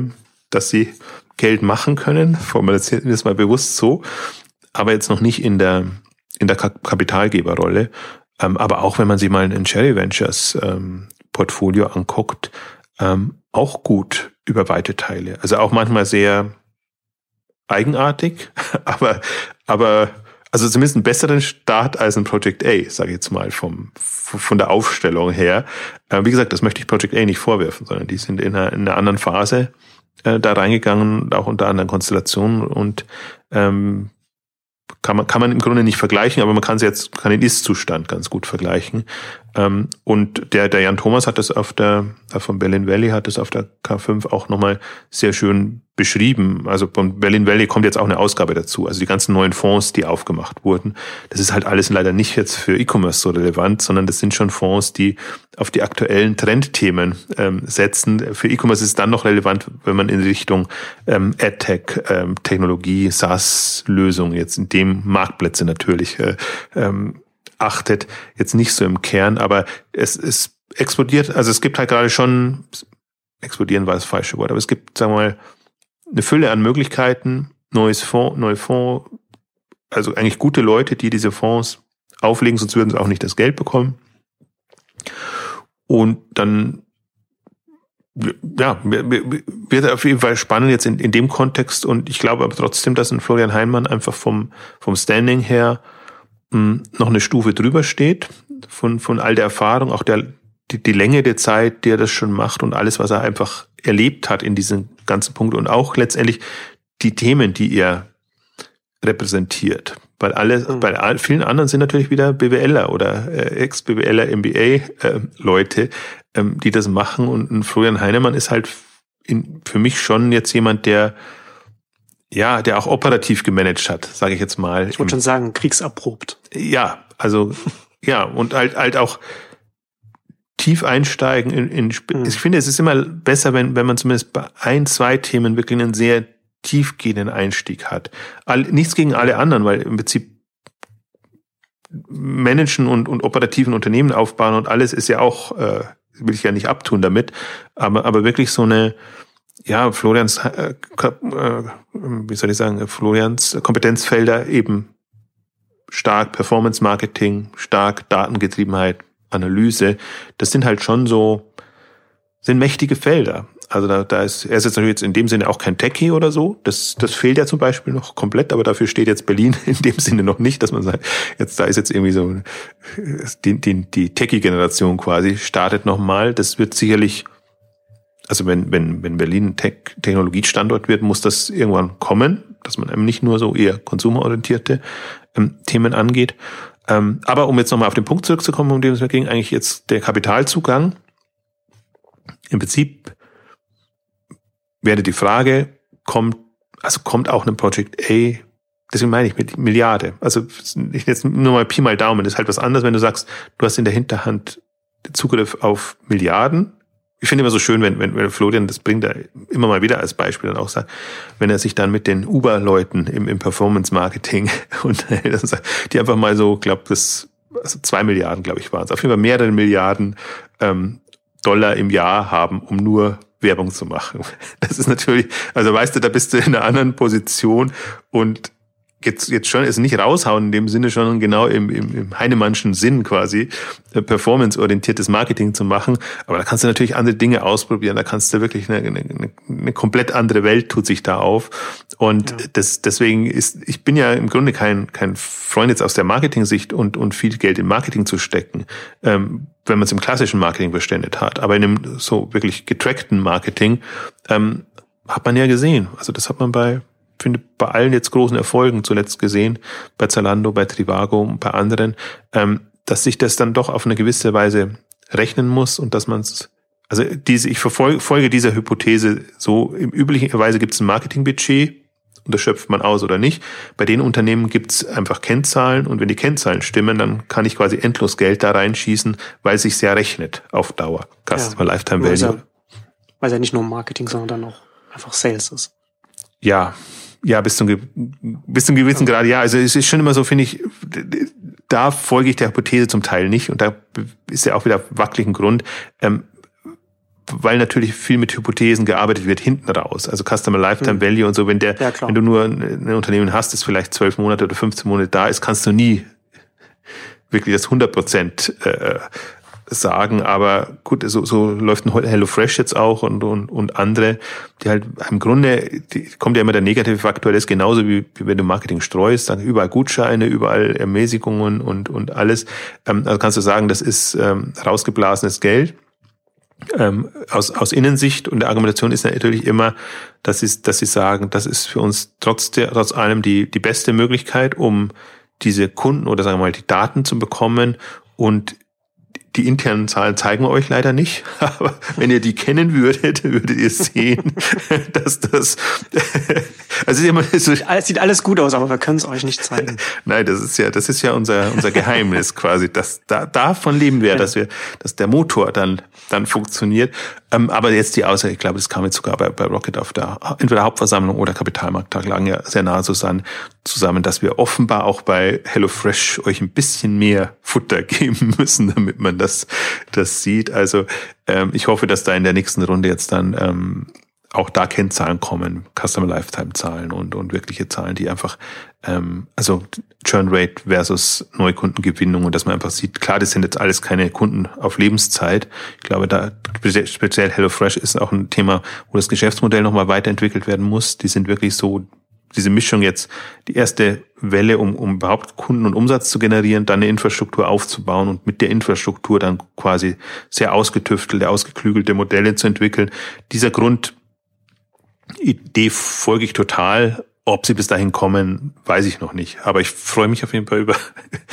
dass sie Geld machen können. Formalisieren wir es mal bewusst so. Aber jetzt noch nicht in der, in der Kapitalgeberrolle. Ähm, aber auch wenn man sich mal ein Cherry Ventures ähm, Portfolio anguckt, ähm, auch gut über weite Teile. Also auch manchmal sehr eigenartig, [LAUGHS] aber, aber also zumindest einen besseren Start als ein Project A, sage ich jetzt mal, vom, von der Aufstellung her. Äh, wie gesagt, das möchte ich Project A nicht vorwerfen, sondern die sind in einer, in einer anderen Phase äh, da reingegangen, auch unter anderen Konstellationen und ähm, kann man, kann man im Grunde nicht vergleichen, aber man kann es jetzt, kann den Ist-Zustand ganz gut vergleichen. Ähm, und der, der Jan Thomas hat das auf der, von Berlin Valley hat das auf der K5 auch nochmal sehr schön beschrieben. Also von Berlin Valley kommt jetzt auch eine Ausgabe dazu. Also die ganzen neuen Fonds, die aufgemacht wurden. Das ist halt alles leider nicht jetzt für E-Commerce so relevant, sondern das sind schon Fonds, die auf die aktuellen Trendthemen ähm, setzen. Für E-Commerce ist es dann noch relevant, wenn man in Richtung ähm, AdTech, ähm, Technologie, SaaS-Lösungen jetzt in dem Marktplätze natürlich äh, ähm, achtet, jetzt nicht so im Kern, aber es, es explodiert, also es gibt halt gerade schon, explodieren war das falsche Wort, aber es gibt, sagen wir mal, eine Fülle an Möglichkeiten, neues Fonds, neue Fonds, also eigentlich gute Leute, die diese Fonds auflegen, sonst würden sie auch nicht das Geld bekommen. Und dann ja, wird auf jeden Fall spannend jetzt in, in dem Kontext und ich glaube aber trotzdem, dass ein Florian Heinmann einfach vom, vom Standing her noch eine Stufe drüber steht, von, von all der Erfahrung, auch der, die, die Länge der Zeit, die er das schon macht und alles, was er einfach erlebt hat in diesen ganzen Punkten und auch letztendlich die Themen, die er repräsentiert. Weil alle, mhm. bei vielen anderen sind natürlich wieder BWLer oder äh, Ex-BWLer, MBA-Leute, äh, ähm, die das machen. Und ein Florian Heinemann ist halt in, für mich schon jetzt jemand, der ja, der auch operativ gemanagt hat, sage ich jetzt mal. Ich wollte schon sagen, kriegserprobt. Ja, also ja, und halt, halt auch tief einsteigen in, in mhm. ich finde, es ist immer besser, wenn, wenn man zumindest bei ein, zwei Themen wirklich einen sehr tiefgehenden Einstieg hat. All, nichts gegen alle anderen, weil im Prinzip managen und, und operativen Unternehmen aufbauen und alles ist ja auch, äh, will ich ja nicht abtun damit, aber, aber wirklich so eine, ja, Florians, äh, äh, wie soll ich sagen, Florians Kompetenzfelder eben stark Performance Marketing, stark Datengetriebenheit, Analyse. Das sind halt schon so, sind mächtige Felder. Also da, da ist, er ist jetzt natürlich jetzt in dem Sinne auch kein Techie oder so. Das, das fehlt ja zum Beispiel noch komplett, aber dafür steht jetzt Berlin [LAUGHS] in dem Sinne noch nicht, dass man sagt, jetzt da ist jetzt irgendwie so die, die, die Techie-Generation quasi startet nochmal. Das wird sicherlich also wenn, wenn, wenn Berlin Tech Technologiestandort wird, muss das irgendwann kommen, dass man eben nicht nur so eher konsumerorientierte ähm, Themen angeht. Ähm, aber um jetzt nochmal auf den Punkt zurückzukommen, um den es mir ging, eigentlich jetzt der Kapitalzugang. Im Prinzip wäre die Frage, kommt, also kommt auch ein Project A, deswegen meine ich mit Milliarde. Also ich jetzt nur mal Pi mal Daumen, das ist halt was anderes, wenn du sagst, du hast in der Hinterhand Zugriff auf Milliarden, ich finde immer so schön, wenn, wenn, wenn Florian, das bringt er immer mal wieder als Beispiel dann auch sagt, wenn er sich dann mit den Uber-Leuten im, im Performance-Marketing [LAUGHS] und die einfach mal so, glaube das, also zwei Milliarden, glaube ich, waren es, auf jeden Fall mehrere Milliarden ähm, Dollar im Jahr haben, um nur Werbung zu machen. [LAUGHS] Das ist natürlich, also weißt du, da bist du in einer anderen Position und jetzt, jetzt schon, ist nicht raushauen in dem Sinne, schon genau im, im, im Heinemannschen Sinn quasi, äh, performanceorientiertes Marketing zu machen. Aber da kannst du natürlich andere Dinge ausprobieren. Da kannst du wirklich eine, eine, eine komplett andere Welt tut sich da auf. Und ja. das, deswegen ist, ich bin ja im Grunde kein, kein Freund jetzt aus der Marketing-Sicht und, und viel Geld in Marketing zu stecken. Ähm, wenn man es im klassischen Marketing verständet hat. Aber in einem so wirklich getrackten Marketing ähm, hat man ja gesehen. Also das hat man bei finde, bei allen jetzt großen Erfolgen zuletzt gesehen, bei Zalando, bei Trivago und bei anderen, ähm, dass sich das dann doch auf eine gewisse Weise rechnen muss und dass man es, Also diese, ich verfolge folge dieser Hypothese so, im üblichen Weise gibt es ein Marketingbudget, und das schöpft man aus oder nicht. Bei den Unternehmen gibt es einfach Kennzahlen und wenn die Kennzahlen stimmen, dann kann ich quasi endlos Geld da reinschießen, weil es sich sehr rechnet auf Dauer. Customer ja, Lifetime Value. Ja, weil es ja nicht nur Marketing, sondern dann auch einfach Sales ist. Ja, ja, bis zum, bis zum gewissen Grad, ja. Also es ist schon immer so, finde ich, da folge ich der Hypothese zum Teil nicht und da ist ja auch wieder wackeligen Grund. Ähm, weil natürlich viel mit Hypothesen gearbeitet wird hinten raus. Also Customer Lifetime mhm. Value und so, wenn der, ja, wenn du nur ein Unternehmen hast, das vielleicht zwölf Monate oder 15 Monate da ist, kannst du nie wirklich das 100 Prozent äh, sagen. Aber gut, so, so läuft ein HelloFresh jetzt auch und, und, und andere, die halt im Grunde, die kommt ja immer der negative Faktor, das ist genauso wie, wie wenn du Marketing streust, dann überall Gutscheine, überall Ermäßigungen und, und alles. Ähm, also kannst du sagen, das ist ähm, rausgeblasenes Geld ähm, aus, aus Innensicht und der Argumentation ist natürlich immer, dass sie, dass sie sagen, das ist für uns trotz, der, trotz allem die, die beste Möglichkeit, um diese Kunden oder sagen wir mal die Daten zu bekommen und die internen Zahlen zeigen wir euch leider nicht, [LAUGHS] aber wenn ihr die kennen würdet, würdet ihr sehen, [LAUGHS] dass das [LAUGHS] also immer so alles sieht alles gut aus, aber wir können es euch nicht zeigen. Nein, das ist ja das ist ja unser unser Geheimnis quasi, dass da davon leben wir, ja. dass wir dass der Motor dann dann funktioniert. Ähm, aber jetzt die Aussage, ich glaube, das kam jetzt sogar bei, bei Rocket auf der entweder Hauptversammlung oder Kapitalmarkttag lagen ja sehr nah zusammen, zusammen, dass wir offenbar auch bei HelloFresh euch ein bisschen mehr Futter [LAUGHS] geben müssen, damit man das das sieht. Also ähm, ich hoffe, dass da in der nächsten Runde jetzt dann ähm, auch da Kennzahlen kommen, Customer Lifetime Zahlen und, und wirkliche Zahlen, die einfach, ähm, also Churn Rate versus Neukundengewinnung und dass man einfach sieht, klar, das sind jetzt alles keine Kunden auf Lebenszeit. Ich glaube, da speziell HelloFresh ist auch ein Thema, wo das Geschäftsmodell nochmal weiterentwickelt werden muss. Die sind wirklich so, diese Mischung jetzt, die erste Welle, um, um überhaupt Kunden und Umsatz zu generieren, dann eine Infrastruktur aufzubauen und mit der Infrastruktur dann quasi sehr ausgetüftelte, ausgeklügelte Modelle zu entwickeln. Dieser Grund Idee folge ich total. Ob sie bis dahin kommen, weiß ich noch nicht. Aber ich freue mich auf jeden Fall über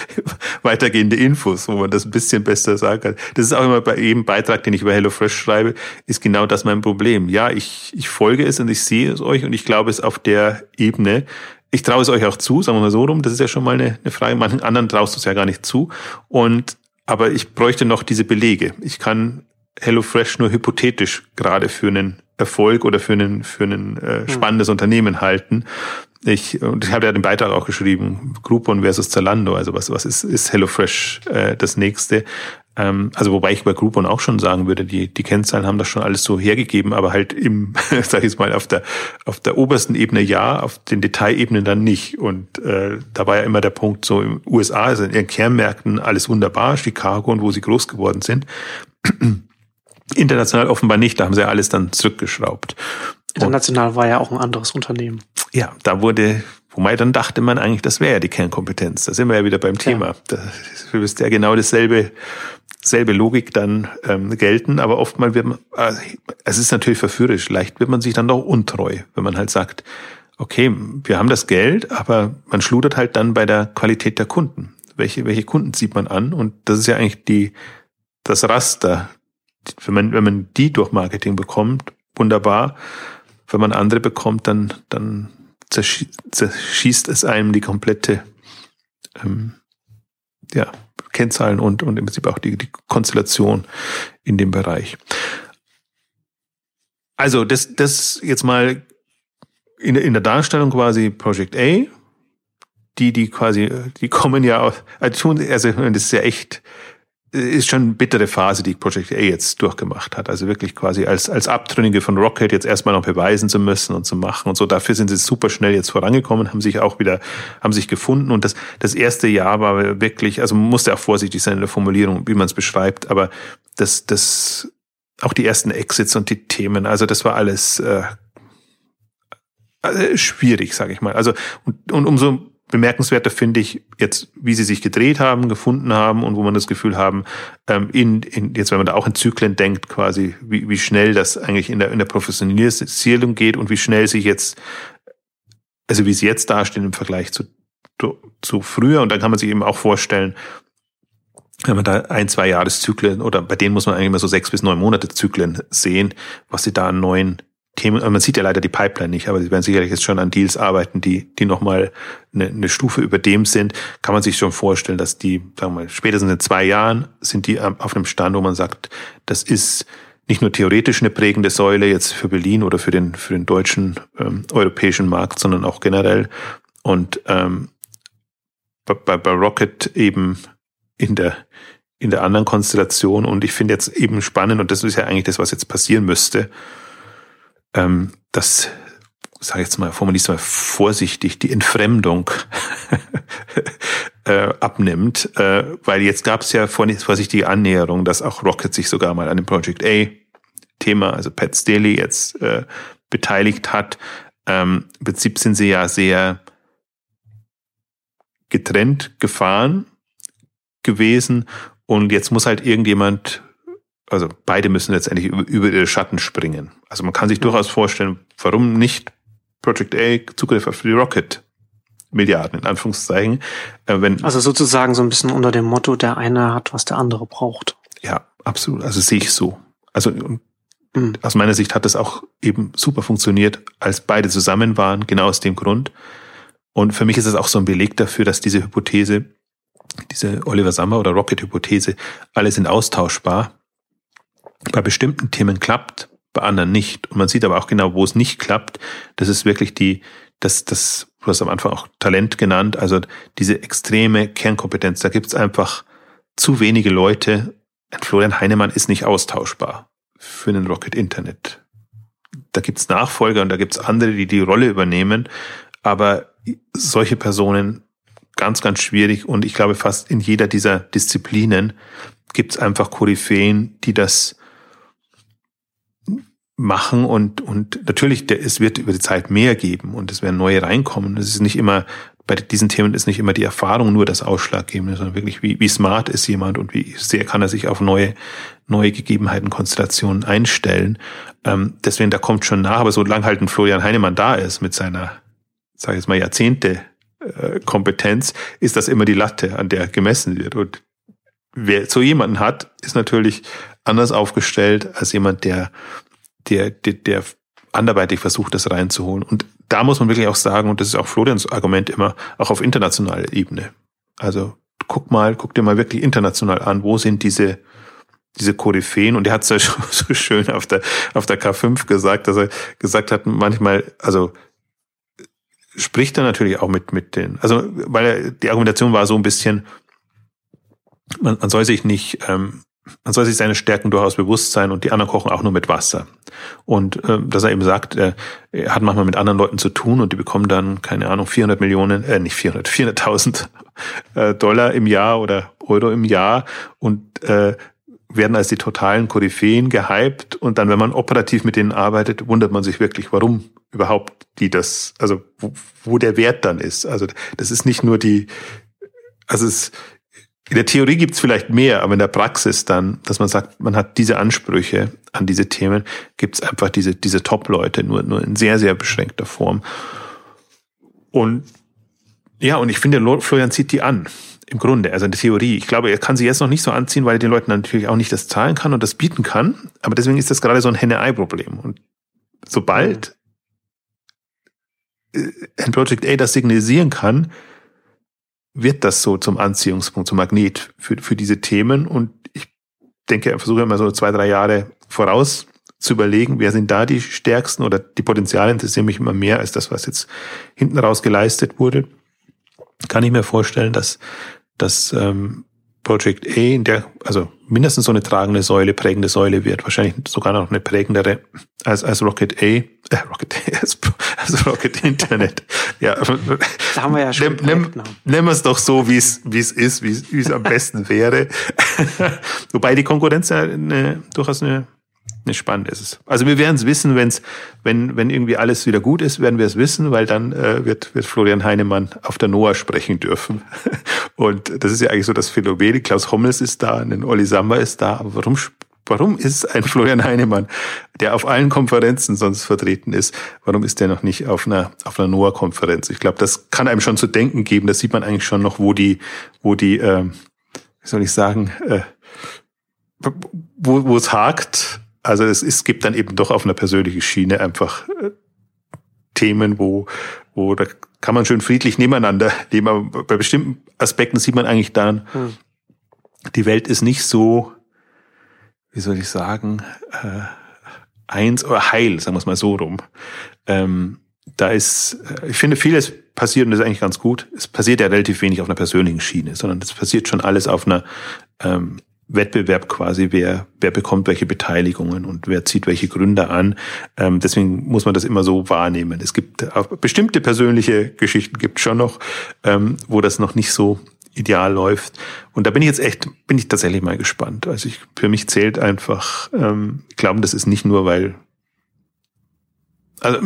[LAUGHS] weitergehende Infos, wo man das ein bisschen besser sagen kann. Das ist auch immer bei jedem Beitrag, den ich über HelloFresh schreibe, ist genau das mein Problem. Ja, ich, ich folge es und ich sehe es euch und ich glaube es auf der Ebene. Ich traue es euch auch zu, sagen wir mal so rum. Das ist ja schon mal eine, eine Frage. Manchen anderen traust du es ja gar nicht zu. Und, aber ich bräuchte noch diese Belege. Ich kann HelloFresh nur hypothetisch gerade für einen Erfolg oder für einen für einen äh, hm. spannendes mhm. Unternehmen halten. Ich und ich habe ja den Beitrag auch geschrieben, Groupon versus Zalando. Also was was ist ist HelloFresh äh, das nächste? Ähm, also wobei ich bei Groupon auch schon sagen würde, die die Kennzahlen haben das schon alles so hergegeben, aber halt im [LAUGHS] sag ich jetzt mal auf der auf der obersten Ebene ja, auf den Detailebenen dann nicht. Und äh, da war ja immer der Punkt so im USA, also in ihren Kernmärkten alles wunderbar, Chicago und wo sie groß geworden sind. International offenbar nicht, da haben sie alles dann zurückgeschraubt. International und, war ja auch ein anderes Unternehmen. Ja, da wurde, wobei dann dachte man eigentlich, das wäre ja die Kernkompetenz. Da sind wir ja wieder beim Thema. Ja. Da müsste ja genau dasselbe, selbe Logik dann ähm, gelten, aber oftmals wird man, äh, es ist natürlich verführerisch, leicht wird man sich dann doch untreu, wenn man halt sagt, okay, wir haben das Geld, aber man schludert halt dann bei der Qualität der Kunden. Welche, welche Kunden zieht man an? Und das ist ja eigentlich die, das Raster wenn man, wenn man die durch Marketing bekommt, wunderbar. Wenn man andere bekommt, dann, dann zerschießt es einem die komplette ähm, ja, Kennzahlen und, und im Prinzip auch die, die Konstellation in dem Bereich. Also das, das jetzt mal in, in der Darstellung quasi Project A. Die, die quasi, die kommen ja aus, also das ist ja echt ist schon eine bittere Phase, die Project A jetzt durchgemacht hat. Also wirklich quasi als, als Abtrünnige von Rocket jetzt erstmal noch beweisen zu müssen und zu machen und so. Dafür sind sie super schnell jetzt vorangekommen, haben sich auch wieder, haben sich gefunden. Und das, das erste Jahr war wirklich, also man musste auch vorsichtig sein in der Formulierung, wie man es beschreibt, aber das, das, auch die ersten Exits und die Themen, also das war alles äh, äh schwierig, sage ich mal. Also und, und umso bemerkenswerter finde ich jetzt, wie sie sich gedreht haben, gefunden haben und wo man das Gefühl haben, ähm, in, in, jetzt wenn man da auch in Zyklen denkt, quasi, wie, wie schnell das eigentlich in der, in der Professionalisierung geht und wie schnell sich jetzt, also wie sie jetzt dastehen im Vergleich zu, zu früher. Und dann kann man sich eben auch vorstellen, wenn man da ein, zwei Jahreszyklen oder bei denen muss man eigentlich immer so sechs bis neun Monate Zyklen sehen, was sie da an neuen Themen, also man sieht ja leider die Pipeline nicht, aber sie werden sicherlich jetzt schon an Deals arbeiten, die, die nochmal eine, eine Stufe über dem sind. Kann man sich schon vorstellen, dass die, sagen wir mal, spätestens in zwei Jahren sind die auf einem Stand, wo man sagt, das ist nicht nur theoretisch eine prägende Säule jetzt für Berlin oder für den, für den deutschen, ähm, europäischen Markt, sondern auch generell. Und ähm, bei, bei Rocket eben in der, in der anderen Konstellation. Und ich finde jetzt eben spannend, und das ist ja eigentlich das, was jetzt passieren müsste, ähm, dass, sage ich jetzt mal, formuliere mal vorsichtig, die Entfremdung [LAUGHS] äh, abnimmt, äh, weil jetzt gab es ja vorsichtige Annäherung, dass auch Rocket sich sogar mal an dem Project A Thema, also Pat Staley jetzt äh, beteiligt hat. Ähm, Im Prinzip sind sie ja sehr getrennt gefahren gewesen und jetzt muss halt irgendjemand also beide müssen letztendlich über, über ihre Schatten springen. Also man kann sich durchaus vorstellen, warum nicht Project A Zugriff auf die Rocket Milliarden in Anführungszeichen. Äh, wenn, also sozusagen so ein bisschen unter dem Motto, der eine hat, was der andere braucht. Ja, absolut. Also sehe ich so. Also mhm. aus meiner Sicht hat das auch eben super funktioniert, als beide zusammen waren, genau aus dem Grund. Und für mich ist es auch so ein Beleg dafür, dass diese Hypothese, diese Oliver Sammer oder Rocket-Hypothese, alle sind austauschbar bei bestimmten Themen klappt, bei anderen nicht. Und man sieht aber auch genau, wo es nicht klappt. Das ist wirklich die, das, das, du hast am Anfang auch Talent genannt, also diese extreme Kernkompetenz. Da gibt's einfach zu wenige Leute. Ein Florian Heinemann ist nicht austauschbar für einen Rocket Internet. Da gibt's Nachfolger und da gibt's andere, die die Rolle übernehmen. Aber solche Personen ganz, ganz schwierig. Und ich glaube, fast in jeder dieser Disziplinen gibt's einfach Koryphäen, die das machen und, und natürlich, der, es wird über die Zeit mehr geben und es werden neue reinkommen. Es ist nicht immer, bei diesen Themen ist nicht immer die Erfahrung nur das Ausschlaggebende, sondern wirklich, wie, wie smart ist jemand und wie sehr kann er sich auf neue, neue Gegebenheiten, Konstellationen einstellen. Ähm, deswegen, da kommt schon nach, aber solange halt ein Florian Heinemann da ist mit seiner, sage ich jetzt mal, Jahrzehnte äh, Kompetenz, ist das immer die Latte, an der gemessen wird. Und wer so jemanden hat, ist natürlich anders aufgestellt als jemand, der der, der, der anderweitig versucht, das reinzuholen. Und da muss man wirklich auch sagen, und das ist auch Florians Argument immer, auch auf internationaler Ebene. Also guck mal, guck dir mal wirklich international an, wo sind diese, diese Koryphäen und er hat es ja [LAUGHS] so schön auf der, auf der K5 gesagt, dass er gesagt hat, manchmal, also spricht er natürlich auch mit, mit den, also weil er, die Argumentation war so ein bisschen, man, man soll sich nicht ähm, man soll sich seine Stärken durchaus bewusst sein und die anderen kochen auch nur mit Wasser. Und äh, dass er eben sagt, äh, er hat manchmal mit anderen Leuten zu tun und die bekommen dann, keine Ahnung, 400 Millionen, äh, nicht 400, 400.000 äh, Dollar im Jahr oder Euro im Jahr und äh, werden als die totalen Koryphäen gehypt und dann, wenn man operativ mit denen arbeitet, wundert man sich wirklich, warum überhaupt die das, also wo, wo der Wert dann ist. Also das ist nicht nur die, also es in der Theorie gibt's vielleicht mehr, aber in der Praxis dann, dass man sagt, man hat diese Ansprüche an diese Themen, gibt's einfach diese, diese Top-Leute nur, nur in sehr, sehr beschränkter Form. Und ja, und ich finde, Florian zieht die an. Im Grunde, also in der Theorie. Ich glaube, er kann sie jetzt noch nicht so anziehen, weil er den Leuten natürlich auch nicht das zahlen kann und das bieten kann. Aber deswegen ist das gerade so ein Henne-Ei-Problem. Und sobald äh, ein Project A das signalisieren kann, wird das so zum Anziehungspunkt, zum Magnet für, für diese Themen. Und ich denke, versuche immer so zwei, drei Jahre voraus zu überlegen, wer sind da die stärksten oder die Potenziale interessieren mich immer mehr als das, was jetzt hinten raus geleistet wurde. Kann ich mir vorstellen, dass, dass ähm, Project A in der, also mindestens so eine tragende Säule, prägende Säule wird, wahrscheinlich sogar noch eine prägendere als, als Rocket A, äh, Rocket A, als, als Rocket Internet. Ja, da haben wir ja schon. Nehmen nimm wir es doch so, wie es, wie es ist, wie es, am besten wäre. [LAUGHS] Wobei die Konkurrenz ja eine, durchaus eine spannend ist es. Also wir werden es wissen, wenn's, wenn, wenn irgendwie alles wieder gut ist, werden wir es wissen, weil dann äh, wird, wird Florian Heinemann auf der NOAA sprechen dürfen. [LAUGHS] Und das ist ja eigentlich so das Phänomen. Klaus Hommels ist da, ein Olli Samba ist da. Aber warum, warum ist ein [LAUGHS] Florian Heinemann, der auf allen Konferenzen sonst vertreten ist, warum ist der noch nicht auf einer, auf einer NOAA-Konferenz? Ich glaube, das kann einem schon zu denken geben. Das sieht man eigentlich schon noch, wo die, wo die, äh, wie soll ich sagen, äh, wo, wo es hakt. Also es, es gibt dann eben doch auf einer persönlichen Schiene einfach äh, Themen, wo, wo da kann man schön friedlich nebeneinander leben. Aber bei bestimmten Aspekten sieht man eigentlich dann, hm. die Welt ist nicht so, wie soll ich sagen, äh, eins oder heil, sagen wir es mal so rum. Ähm, da ist, äh, ich finde, vieles passiert und das ist eigentlich ganz gut. Es passiert ja relativ wenig auf einer persönlichen Schiene, sondern es passiert schon alles auf einer ähm, Wettbewerb quasi, wer, wer bekommt welche Beteiligungen und wer zieht welche Gründe an. Ähm, deswegen muss man das immer so wahrnehmen. Es gibt bestimmte persönliche Geschichten gibt schon noch, ähm, wo das noch nicht so ideal läuft. Und da bin ich jetzt echt, bin ich tatsächlich mal gespannt. Also ich, für mich zählt einfach, ähm, ich glaube, das ist nicht nur, weil also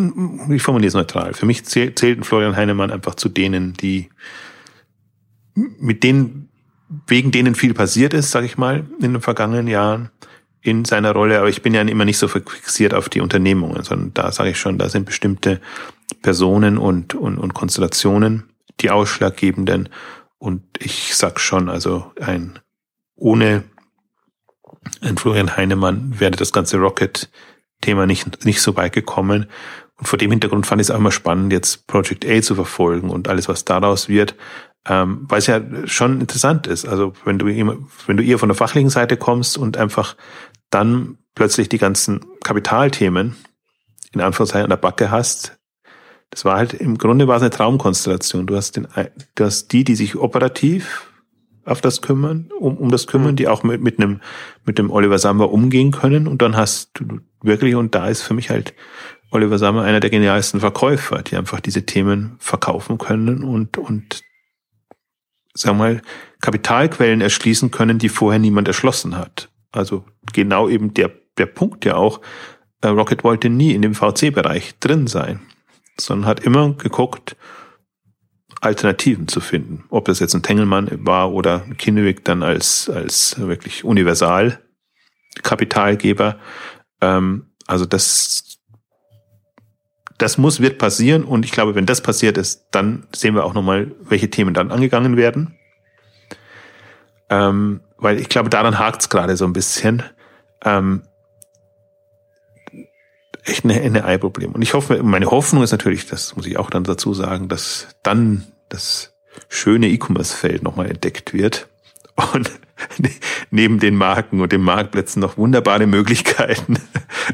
ich formuliere es neutral. Für mich zählt Florian Heinemann einfach zu denen, die mit denen, wegen denen viel passiert ist, sage ich mal, in den vergangenen Jahren in seiner Rolle. Aber ich bin ja immer nicht so fixiert auf die Unternehmungen, sondern da sage ich schon, da sind bestimmte Personen und, und, und Konstellationen die ausschlaggebenden. Und ich sag schon, also ein ohne ein Florian Heinemann wäre das ganze Rocket Thema nicht, nicht so weit gekommen. Und vor dem Hintergrund fand ich es auch immer spannend, jetzt Project A zu verfolgen und alles, was daraus wird, ähm, weil es ja schon interessant ist. Also wenn du, wenn du eher von der fachlichen Seite kommst und einfach dann plötzlich die ganzen Kapitalthemen in Anführungszeichen an der Backe hast, das war halt, im Grunde war es eine Traumkonstellation. Du hast den, du hast die, die sich operativ auf das kümmern, um, um das kümmern, mhm. die auch mit, mit einem, mit dem Oliver Samba umgehen können. Und dann hast du wirklich, und da ist für mich halt Oliver Samba einer der genialsten Verkäufer, die einfach diese Themen verkaufen können und, und, sagen wir mal, Kapitalquellen erschließen können, die vorher niemand erschlossen hat. Also genau eben der, der Punkt ja auch, äh, Rocket wollte nie in dem VC-Bereich drin sein, sondern hat immer geguckt, Alternativen zu finden. Ob das jetzt ein Tengelmann war oder ein Kinnewig dann als, als wirklich Universal-Kapitalgeber. Ähm, also das, das muss, wird passieren und ich glaube, wenn das passiert ist, dann sehen wir auch nochmal, welche Themen dann angegangen werden. Ähm, weil ich glaube, daran hakt es gerade so ein bisschen. Ähm, echt eine, eine Ei-Problem. Und ich hoffe, meine Hoffnung ist natürlich, das muss ich auch dann dazu sagen, dass dann das schöne E-Commerce-Feld nochmal entdeckt wird und [LAUGHS] neben den Marken und den Marktplätzen noch wunderbare Möglichkeiten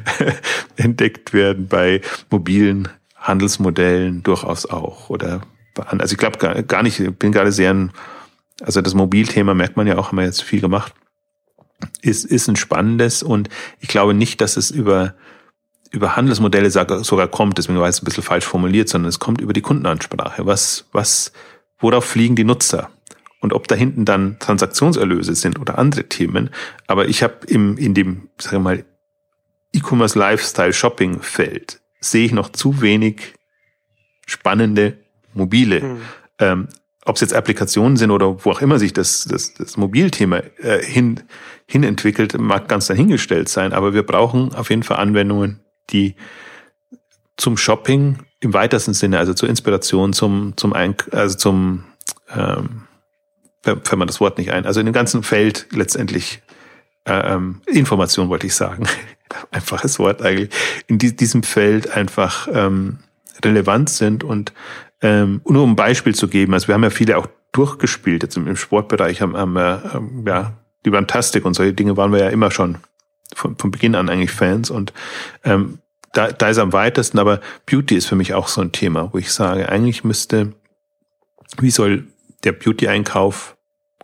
[LAUGHS] entdeckt werden bei mobilen Handelsmodellen durchaus auch oder also ich glaube gar, gar nicht, ich bin gerade sehr ein, also das Mobilthema merkt man ja auch, haben wir jetzt viel gemacht, ist, ist ein spannendes und ich glaube nicht, dass es über über Handelsmodelle sogar kommt, deswegen war es ein bisschen falsch formuliert, sondern es kommt über die Kundenansprache. Was, was, worauf fliegen die Nutzer? Und ob da hinten dann Transaktionserlöse sind oder andere Themen. Aber ich habe im, in dem, sagen wir mal, E-Commerce Lifestyle Shopping Feld sehe ich noch zu wenig spannende mobile. Hm. Ähm, ob es jetzt Applikationen sind oder wo auch immer sich das, das, das Mobilthema äh, hin, hin entwickelt, mag ganz dahingestellt sein. Aber wir brauchen auf jeden Fall Anwendungen, die zum Shopping im weitesten Sinne, also zur Inspiration, zum, zum ein, also zum, ähm, fällt man das Wort nicht ein, also in dem ganzen Feld letztendlich äh, ähm, Information wollte ich sagen, [LAUGHS] einfaches Wort eigentlich, in die, diesem Feld einfach ähm, relevant sind und ähm, nur um ein Beispiel zu geben, also wir haben ja viele auch durchgespielt, jetzt im, im Sportbereich haben, haben wir, ähm, ja, die Fantastik und solche Dinge waren wir ja immer schon von, von Beginn an eigentlich Fans und ähm, da, da ist am weitesten, aber Beauty ist für mich auch so ein Thema, wo ich sage, eigentlich müsste, wie soll der Beauty-Einkauf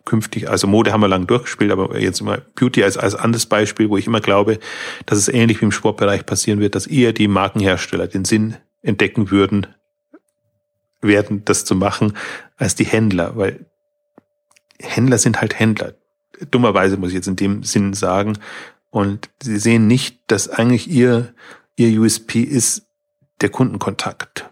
künftig, also Mode haben wir lang durchgespielt, aber jetzt mal Beauty als, als anderes Beispiel, wo ich immer glaube, dass es ähnlich wie im Sportbereich passieren wird, dass eher die Markenhersteller den Sinn entdecken würden, werden, das zu machen, als die Händler, weil Händler sind halt Händler. Dummerweise muss ich jetzt in dem Sinn sagen, und sie sehen nicht, dass eigentlich ihr, ihr USP ist der Kundenkontakt.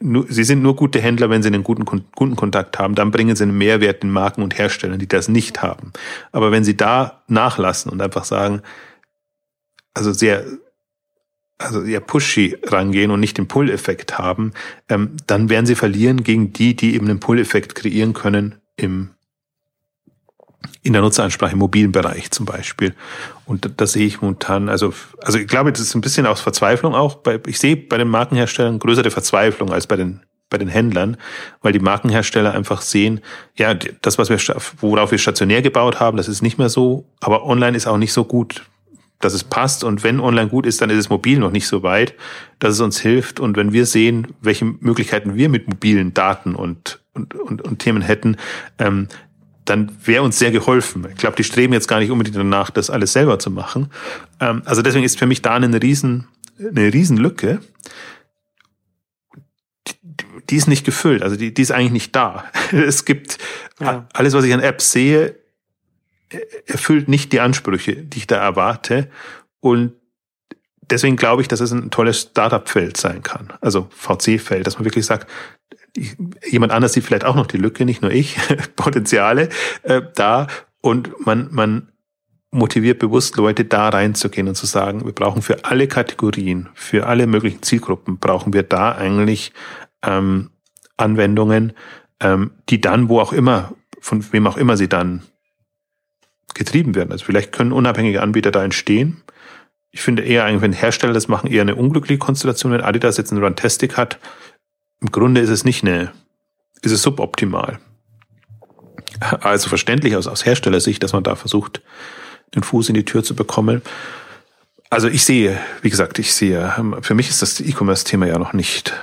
Sie sind nur gute Händler, wenn sie einen guten Kundenkontakt haben. Dann bringen sie einen Mehrwert den Marken und Herstellern, die das nicht haben. Aber wenn sie da nachlassen und einfach sagen, also sehr, also sehr pushy rangehen und nicht den Pull-Effekt haben, ähm, dann werden sie verlieren gegen die, die eben einen Pull-Effekt kreieren können im in der Nutzeransprache im mobilen Bereich zum Beispiel. Und da, sehe ich momentan, also, also ich glaube, das ist ein bisschen aus Verzweiflung auch. Bei, ich sehe bei den Markenherstellern größere Verzweiflung als bei den bei den Händlern, weil die Markenhersteller einfach sehen, ja, das, was wir, worauf wir stationär gebaut haben, das ist nicht mehr so, aber online ist auch nicht so gut, dass es passt. Und wenn online gut ist, dann ist es mobil noch nicht so weit, dass es uns hilft. Und wenn wir sehen, welche Möglichkeiten wir mit mobilen Daten und, und, und, und Themen hätten, ähm, dann wäre uns sehr geholfen. Ich glaube, die streben jetzt gar nicht unbedingt danach, das alles selber zu machen. Ähm, also deswegen ist für mich da eine riesen, eine riesen Lücke. Die, die ist nicht gefüllt, also die, die ist eigentlich nicht da. [LAUGHS] Es gibt ja. alles, was ich an Apps sehe, erfüllt nicht die Ansprüche, die ich da erwarte. Und deswegen glaube ich, dass es ein tolles Startup-Feld sein kann. Also VC-Feld, dass man wirklich sagt, jemand anders sieht vielleicht auch noch die Lücke, nicht nur ich, [LAUGHS] Potenziale äh, da und man, man motiviert bewusst Leute da reinzugehen und zu sagen, wir brauchen für alle Kategorien, für alle möglichen Zielgruppen, brauchen wir da eigentlich ähm, Anwendungen, ähm, die dann, wo auch immer, von wem auch immer sie dann getrieben werden. Also vielleicht können unabhängige Anbieter da entstehen. Ich finde eher eigentlich, wenn Hersteller das machen, eher eine unglückliche Konstellation. Wenn Adidas jetzt einen Runtastic hat, im Grunde ist es nicht eine, ist es suboptimal. Also verständlich aus, aus Herstellersicht, dass man da versucht, den Fuß in die Tür zu bekommen. Also ich sehe, wie gesagt, ich sehe, für mich ist das E-Commerce-Thema ja noch nicht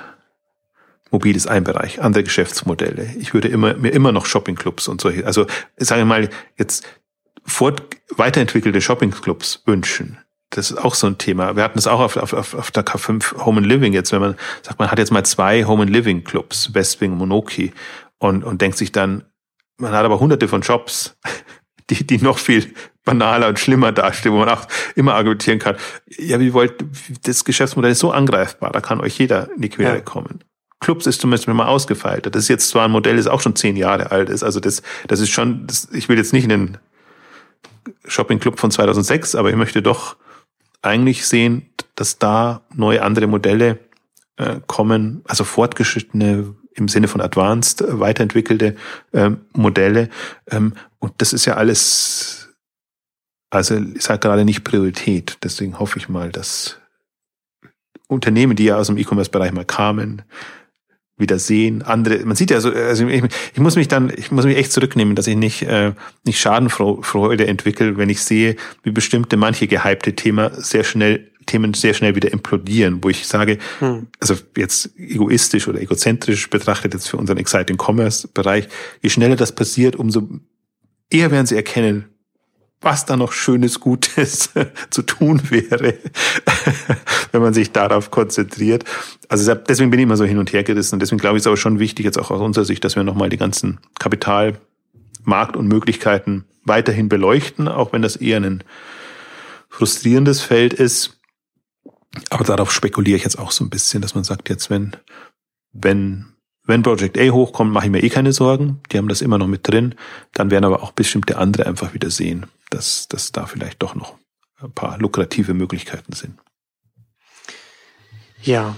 mobil ist ein Bereich, andere Geschäftsmodelle. Ich würde immer, mir immer noch Shoppingclubs und solche, also sagen wir mal, jetzt fort, weiterentwickelte Shoppingclubs wünschen. Das ist auch so ein Thema. Wir hatten es auch auf, auf, auf der K5 Home and Living jetzt, wenn man sagt, man hat jetzt mal zwei Home and Living Clubs, Westwing, Monoki, und, und denkt sich dann, man hat aber hunderte von Shops, [LAUGHS] die, die noch viel banaler und schlimmer dastehen, wo man auch immer argumentieren kann, ja, wie wollt, das Geschäftsmodell ist so angreifbar, da kann euch jeder in die Quere ja. kommen. Clubs ist zumindest mal ausgefeilt. Das ist jetzt zwar ein Modell, das auch schon zehn Jahre alt ist. Also das, das ist schon, das, ich will jetzt nicht einen Shopping Club von 2006, aber ich möchte doch eigentlich sehen, dass da neue andere Modelle äh, kommen, also fortgeschrittene im Sinne von advanced, äh, weiterentwickelte ähm, Modelle. Ähm, und das ist ja alles, also ist halt gerade nicht Priorität. Deswegen hoffe ich mal, dass Unternehmen, die ja aus dem E-Commerce-Bereich mal kamen, wieder sehen. Andere, man sieht ja so, also ich, ich muss mich dann, ich muss mich echt zurücknehmen, dass ich nicht, äh, nicht Schadenfreude entwickle, wenn ich sehe, wie bestimmte manche gehypte Thema sehr schnell Themen sehr schnell wieder implodieren, wo ich sage, hm. also jetzt egoistisch oder egozentrisch betrachtet jetzt für unseren Exciting Commerce Bereich, je schneller das passiert, umso eher werden sie erkennen, was da noch schönes Gutes [LAUGHS] zu tun wäre, [LAUGHS] wenn man sich darauf konzentriert. Also deswegen bin ich immer so hin und her gerissen deswegen glaube ich, ist aber schon wichtig, jetzt auch aus unserer Sicht, dass wir nochmal die ganzen Kapitalmarkt und Möglichkeiten weiterhin beleuchten, auch wenn das eher ein frustrierendes Feld ist. Aber darauf spekuliere ich jetzt auch so ein bisschen, dass man sagt, jetzt wenn, wenn wenn Project A hochkommt, mache ich mir eh keine Sorgen. Die haben das immer noch mit drin. Dann werden aber auch bestimmte andere einfach wieder sehen, dass, dass da vielleicht doch noch ein paar lukrative Möglichkeiten sind. Ja.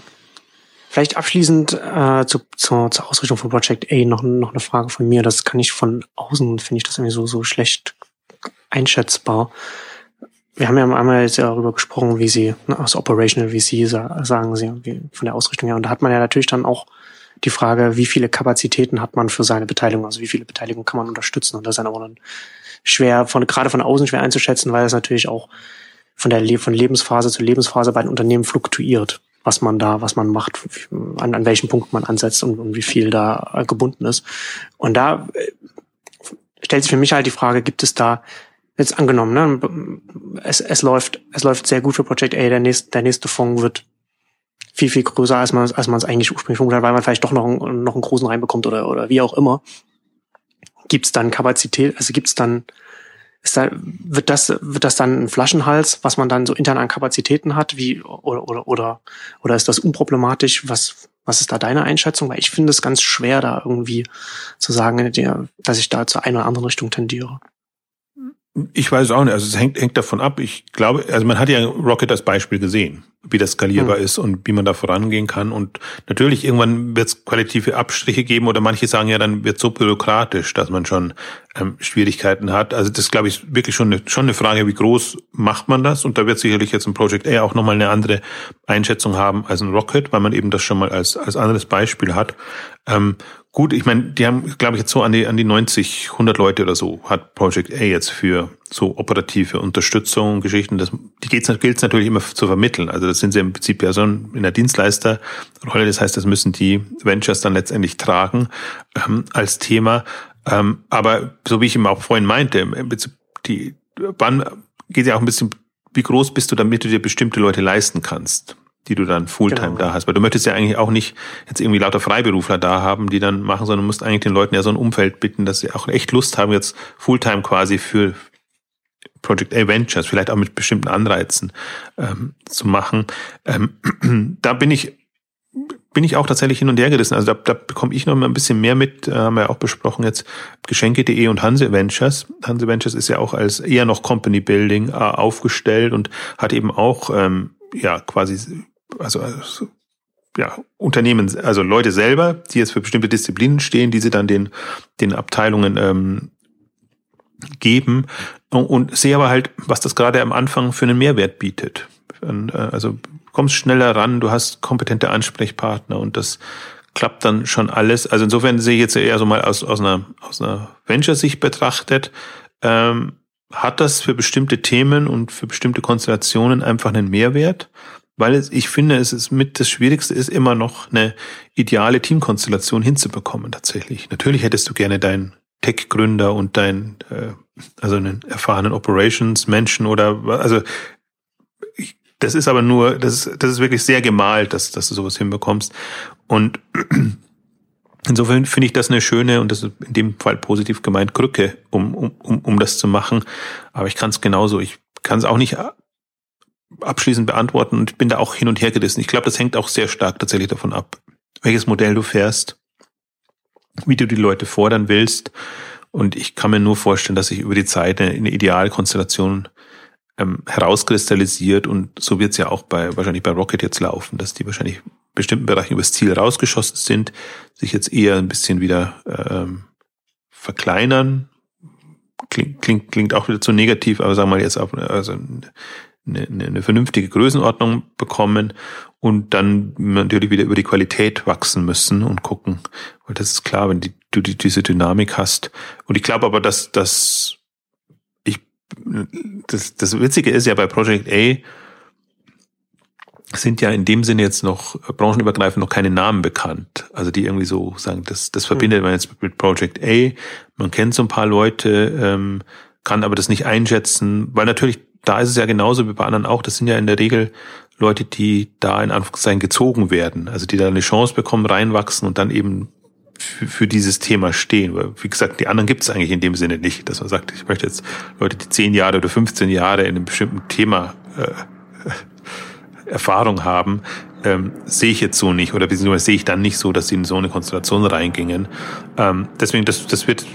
Vielleicht abschließend äh, zu, zur, zur Ausrichtung von Project A noch, noch eine Frage von mir. Das kann ich von außen, finde ich das irgendwie so, so schlecht einschätzbar. Wir haben ja einmal jetzt darüber gesprochen, wie sie, ne, aus Operational VC sagen sie, wie, von der Ausrichtung her. Und da hat man ja natürlich dann auch die Frage, wie viele Kapazitäten hat man für seine Beteiligung, also wie viele Beteiligung kann man unterstützen. Und das ist dann aber dann schwer, von, gerade von außen schwer einzuschätzen, weil es natürlich auch von der von Lebensphase zu Lebensphase bei den Unternehmen fluktuiert, was man da, was man macht, an, an welchem Punkt man ansetzt und, und wie viel da gebunden ist. Und da äh, stellt sich für mich halt die Frage, gibt es da jetzt angenommen, ne, es, es läuft, es läuft sehr gut für Project A, der nächste, der nächste Fonds wird viel, viel größer, als man, als man es eigentlich ursprünglich vermutet hat, weil man vielleicht doch noch, einen, noch einen großen reinbekommt oder, oder wie auch immer. Gibt es dann Kapazität, also gibt es dann, ist da, wird das, wird das dann ein Flaschenhals, was man dann so intern an Kapazitäten hat, wie, oder, oder, oder, oder ist das unproblematisch? Was, was ist da deine Einschätzung? Weil ich finde es ganz schwer, da irgendwie zu sagen, dass ich da zur einen oder anderen Richtung tendiere. Ich weiß auch nicht. Also es hängt, hängt davon ab. Ich glaube, also man hat ja Rocket als Beispiel gesehen, wie das skalierbar hm. ist und wie man da vorangehen kann. Und natürlich irgendwann wird es qualitative Abstriche geben oder manche sagen ja, dann wird so bürokratisch, dass man schon ähm, Schwierigkeiten hat. Also das glaube ich wirklich schon eine, schon eine Frage, wie groß macht man das? Und da wird sicherlich jetzt ein Project A auch nochmal eine andere Einschätzung haben als ein Rocket, weil man eben das schon mal als, als anderes Beispiel hat. Ähm, Gut, ich meine, die haben, glaube ich, jetzt so an die, an die 90, 100 Leute oder so hat Project A jetzt für so operative Unterstützung, Geschichten. Das, die gilt es natürlich immer zu vermitteln. Also das sind sie im Prinzip ja so in der Dienstleisterrolle. Das heißt, das müssen die Ventures dann letztendlich tragen ähm, als Thema. Ähm, aber so wie ich eben auch vorhin meinte, im Prinzip die, wann geht ja auch ein bisschen, wie groß bist du, damit du dir bestimmte Leute leisten kannst die du dann Fulltime genau. da hast. Weil du möchtest ja eigentlich auch nicht jetzt irgendwie lauter Freiberufler da haben, die dann machen, sondern du musst eigentlich den Leuten ja so ein Umfeld bitten, dass sie auch echt Lust haben, jetzt Fulltime quasi für Project A Ventures, vielleicht auch mit bestimmten Anreizen ähm, zu machen. Ähm, [CLEARS THROAT] da bin ich bin ich auch tatsächlich hin und her gerissen. Also da, da bekomme ich noch mal ein bisschen mehr mit, äh, haben wir ja auch besprochen jetzt, Geschenke.de und Hanse Ventures. Hanse Ventures ist ja auch als eher noch Company Building äh, aufgestellt und hat eben auch ähm, ja quasi also, also ja, Unternehmen, also Leute selber, die jetzt für bestimmte Disziplinen stehen, die sie dann den, den Abteilungen ähm, geben und, sehe aber halt, was das gerade am Anfang für einen Mehrwert bietet. Äh, also kommst schneller ran, du hast kompetente Ansprechpartner und das klappt dann schon alles. Also insofern sehe ich jetzt eher so mal aus, aus einer, aus einer Venture-Sicht betrachtet, ähm, hat das für bestimmte Themen und für bestimmte Konstellationen einfach einen Mehrwert weil es, ich finde, es ist mit das Schwierigste ist immer noch eine ideale Teamkonstellation hinzubekommen tatsächlich. Natürlich hättest du gerne deinen Tech-Gründer und deinen, äh, also einen erfahrenen Operations-Menschen oder also ich, das ist aber nur, das ist, das ist wirklich sehr gemalt, dass, dass du sowas hinbekommst. Und [CLEARS THROAT] insofern finde ich das eine schöne und das ist in dem Fall positiv gemeint Krücke, um, um, um, um das zu machen. Aber ich kann es genauso. Ich kann es auch nicht abschließend beantworten und bin da auch hin und her gerissen. Ich glaube, das hängt auch sehr stark tatsächlich davon ab, welches Modell du fährst, wie du die Leute fordern willst. Und ich kann mir nur vorstellen, dass sich über die Zeit eine, eine Idealkonstellation ähm, herauskristallisiert und so wird es ja auch bei wahrscheinlich bei Rocket jetzt laufen, dass die wahrscheinlich bestimmten Bereichen übers Ziel rausgeschossen sind, sich jetzt eher ein bisschen wieder ähm, verkleinern. Klingt, klingt, klingt auch wieder zu negativ, aber sagen wir jetzt auch, also eine, eine vernünftige Größenordnung bekommen und dann natürlich wieder über die Qualität wachsen müssen und gucken, weil das ist klar, wenn die, du die, diese Dynamik hast. Und ich glaube aber, dass, dass ich das, das Witzige ist ja bei Project A sind ja in dem Sinne jetzt noch branchenübergreifend noch keine Namen bekannt. Also die irgendwie so sagen, das, das verbindet hm. man jetzt mit Project A. Man kennt so ein paar Leute, ähm, kann aber das nicht einschätzen, weil natürlich da ist es ja genauso wie bei anderen auch. Das sind ja in der Regel Leute, die da in Anführungszeichen gezogen werden. Also die da eine Chance bekommen, reinwachsen und dann eben für, für dieses Thema stehen. Weil, wie gesagt, die anderen gibt es eigentlich in dem Sinne nicht, dass man sagt, ich möchte jetzt Leute, die zehn Jahre oder 15 Jahre in einem bestimmten Thema äh, Erfahrung haben, ähm, sehe ich jetzt so nicht oder beziehungsweise sehe ich dann nicht so, dass sie in so eine Konstellation reingingen. Ähm, deswegen, das, das wird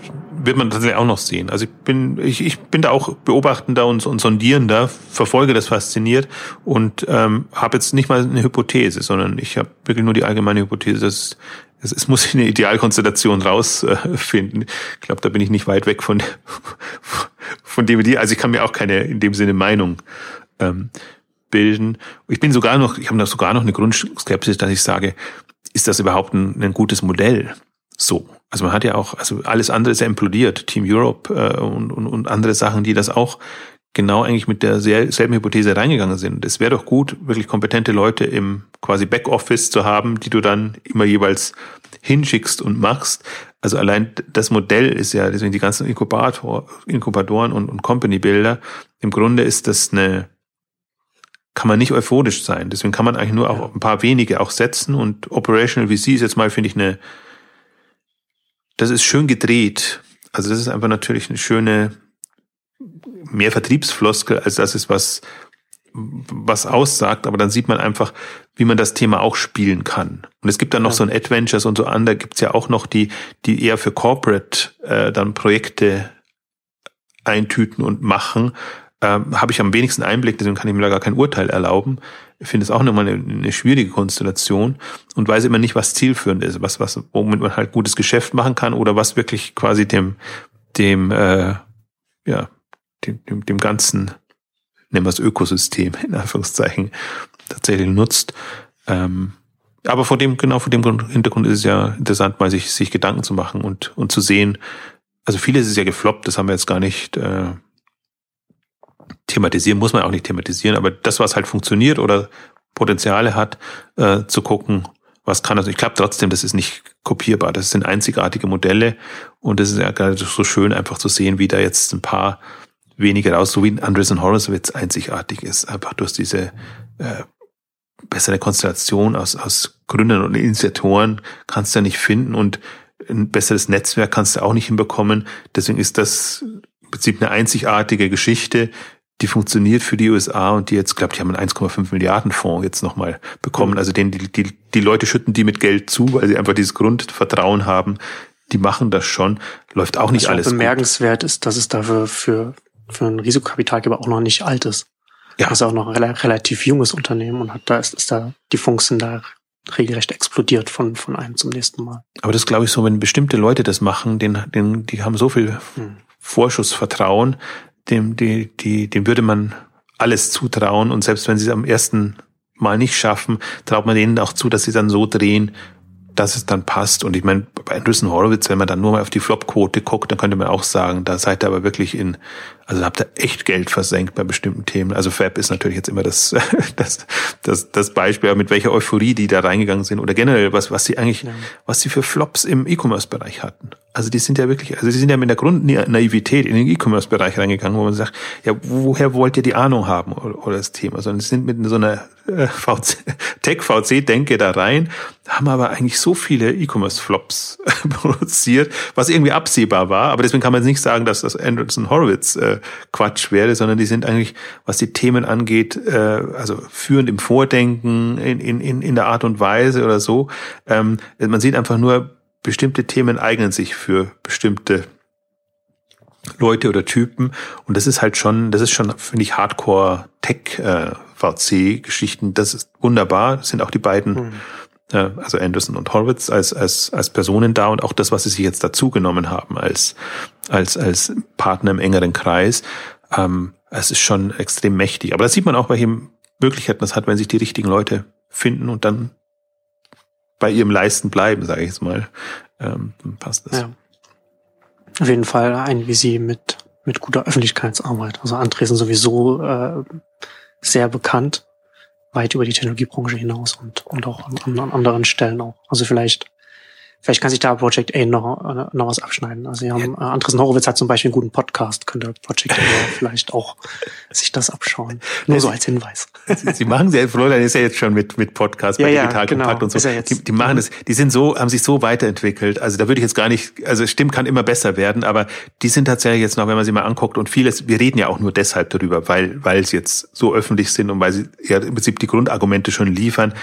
wird man tatsächlich auch noch sehen. Also ich bin, ich, ich bin da auch beobachtender und, und sondierender, verfolge das fasziniert und ähm, habe jetzt nicht mal eine Hypothese, sondern ich habe wirklich nur die allgemeine Hypothese, dass es, es muss eine Idealkonstellation rausfinden. Äh, ich glaube, da bin ich nicht weit weg von von dem, also ich kann mir auch keine in dem Sinne Meinung ähm, bilden. Ich bin sogar noch, ich habe sogar noch eine Grundskepsis, dass ich sage, ist das überhaupt ein, ein gutes Modell? So. Also man hat ja auch, also alles andere ist ja implodiert, Team Europe äh, und, und, und andere Sachen, die das auch genau eigentlich mit derselben Hypothese reingegangen sind. Es wäre doch gut, wirklich kompetente Leute im quasi Backoffice zu haben, die du dann immer jeweils hinschickst und machst. Also allein das Modell ist ja, deswegen die ganzen Inkubator, Inkubatoren und, und Company-Bilder, im Grunde ist das eine, kann man nicht euphorisch sein. Deswegen kann man eigentlich nur auch ein paar wenige auch setzen und Operational VC ist jetzt mal, finde ich, eine, das ist schön gedreht. Also das ist einfach natürlich eine schöne, mehr Vertriebsfloskel, als das ist was, was aussagt, aber dann sieht man einfach, wie man das Thema auch spielen kann. Und es gibt dann noch ja. so ein Adventures und so an, da gibt's ja auch noch die, die eher für Corporate äh, dann Projekte eintüten und machen, ähm, habe ich am wenigsten Einblick, deswegen kann ich mir da gar kein Urteil erlauben. Ich finde es auch nochmal eine, eine schwierige Konstellation und weiß immer nicht, was zielführend ist, was, was, womit man halt gutes Geschäft machen kann oder was wirklich quasi dem, dem, äh, ja, dem, dem, dem ganzen, nennen wir es Ökosystem, in Anführungszeichen, tatsächlich nutzt. Ähm, aber vor dem, genau vor dem Hintergrund ist es ja interessant, mal sich, sich Gedanken zu machen und, und zu sehen, also vieles ist ja gefloppt, das haben wir jetzt gar nicht äh, thematisieren, muss man auch nicht thematisieren, aber das, was halt funktioniert oder Potenziale hat, äh, zu gucken, was kann das. Ich glaube trotzdem, das ist nicht kopierbar. Das sind einzigartige Modelle und es ist ja gerade so schön, einfach zu sehen, wie da jetzt ein paar wenige raus, so wie Andreessen Horowitz einzigartig ist, einfach durch diese äh, bessere Konstellation aus, aus Gründern und Initiatoren kannst du ja nicht finden und ein besseres Netzwerk kannst du auch nicht hinbekommen. Deswegen ist das im Prinzip eine einzigartige Geschichte, die funktioniert für die USA und die jetzt, glaube ich, haben einen 1,5 Milliarden Fonds jetzt nochmal bekommen. Mhm. Also den, die, die, die Leute schütten die mit Geld zu, weil sie einfach dieses Grundvertrauen haben. Die machen das schon. Läuft auch nicht Was alles. Was bemerkenswert gut. ist, dass es dafür für, für einen Risikokapitalgeber auch noch nicht alt ist. Ja. Das ist auch noch ein relativ junges Unternehmen und hat da ist, ist da die Funks da regelrecht explodiert von, von einem zum nächsten Mal. Aber das glaube ich so, wenn bestimmte Leute das machen, den, den, die haben so viel hm. Vorschussvertrauen, dem, die, die, dem würde man alles zutrauen und selbst wenn sie es am ersten Mal nicht schaffen, traut man denen auch zu, dass sie dann so drehen, dass es dann passt. Und ich meine, bei Anderson Horowitz, wenn man dann nur mal auf die Flop-Quote guckt, dann könnte man auch sagen, da seid ihr aber wirklich in, also habt ihr echt Geld versenkt bei bestimmten Themen. Also Fab ist natürlich jetzt immer das, [LAUGHS] das, das, das Beispiel, mit welcher Euphorie die da reingegangen sind oder generell was, was sie eigentlich, ja. was sie für Flops im E-Commerce-Bereich hatten. Also die sind ja wirklich, also die sind ja mit der Grundnaivität in den E-Commerce-Bereich reingegangen, wo man sagt, ja, woher wollt ihr die Ahnung haben oder, oder das Thema? Sondern sie sind mit so einer äh, [LAUGHS] VC, Tech-VC-Denke da rein, haben aber eigentlich so viele E-Commerce-Flops [LAUGHS] produziert, was irgendwie absehbar war. Aber deswegen kann man jetzt nicht sagen, dass das Anderson Horowitz äh, Quatsch wäre, sondern die sind eigentlich, was die Themen angeht, äh, also führend im Vordenken, in, in, in der Art und Weise oder so. Ähm, man sieht einfach nur, bestimmte Themen eignen sich für bestimmte Leute oder Typen. Und das ist halt schon, das ist schon, finde ich, Hardcore Tech äh. Das ist wunderbar. Das sind auch die beiden, mhm. äh, also Anderson und Horwitz als, als, als Personen da und auch das, was sie sich jetzt dazu genommen haben als, als, als Partner im engeren Kreis. Ähm, es ist schon extrem mächtig. Aber das sieht man auch, welche Möglichkeiten das hat, wenn sich die richtigen Leute finden und dann bei ihrem Leisten bleiben, sage ich jetzt mal, ähm, passt das. Ja. Auf jeden Fall ein wie sie mit, mit guter Öffentlichkeitsarbeit. Also Andresen sowieso äh, sehr bekannt, weit über die Technologiebranche hinaus und, und auch an, an anderen Stellen auch. Also vielleicht Vielleicht kann sich da Project A noch, äh, noch was abschneiden. Also sie haben, ja. äh, Andres Horowitz hat zum Beispiel einen guten Podcast, könnte Project A [LAUGHS] vielleicht auch sich das abschauen. Nur so als Hinweis. Sie, [LAUGHS] sie machen sie, Florian ist ja jetzt schon mit, mit Podcast bei ja, Digital genau. Kompakt und so. Die, die machen das, die sind so, haben sich so weiterentwickelt. Also da würde ich jetzt gar nicht, also Stimmt kann immer besser werden, aber die sind tatsächlich jetzt noch, wenn man sie mal anguckt und vieles, wir reden ja auch nur deshalb darüber, weil, weil sie jetzt so öffentlich sind und weil sie ja im Prinzip die Grundargumente schon liefern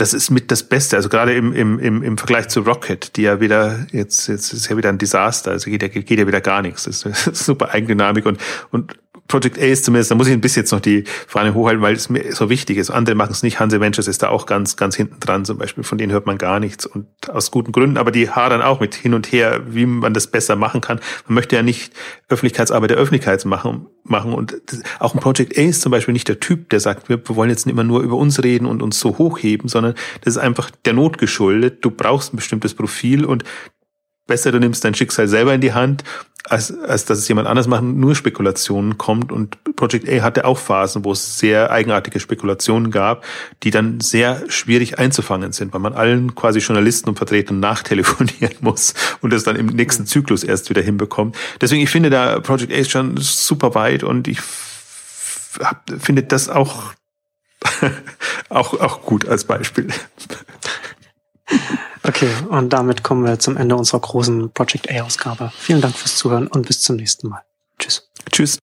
das ist mit das Beste. Also gerade im, im, im, im Vergleich zu Rocket, die ja wieder, jetzt, jetzt ist ja wieder ein Desaster, also geht ja, geht ja wieder gar nichts. Das ist super Eigendynamik und, und Project A ist zumindest, da muss ich ein bisschen jetzt noch die Fahne hochhalten, weil es mir so wichtig ist. Andere machen es nicht. Hanse Ventures ist da auch ganz, ganz hinten dran zum Beispiel. Von denen hört man gar nichts und aus guten Gründen. Aber die hadern auch mit hin und her, wie man das besser machen kann. Man möchte ja nicht Öffentlichkeitsarbeit der Öffentlichkeit machen. machen. Und auch ein Project A ist zum Beispiel nicht der Typ, der sagt, wir wollen jetzt nicht immer nur über uns reden und uns so hochheben, sondern das ist einfach der Not geschuldet. Du brauchst ein bestimmtes Profil und besser, du nimmst dein Schicksal selber in die Hand als, als dass es jemand anders macht, nur Spekulationen kommt. Und Project A hatte auch Phasen, wo es sehr eigenartige Spekulationen gab, die dann sehr schwierig einzufangen sind, weil man allen quasi Journalisten und Vertretern nachtelefonieren [LAUGHS] muss und das dann im nächsten Zyklus erst wieder hinbekommt. Deswegen, ich finde da Project A ist schon super weit und ich finde das auch, [LAUGHS] auch, auch gut als Beispiel. [LAUGHS] Okay, und damit kommen wir zum Ende unserer großen Project A-Ausgabe. Vielen Dank fürs Zuhören und bis zum nächsten Mal. Tschüss. Tschüss.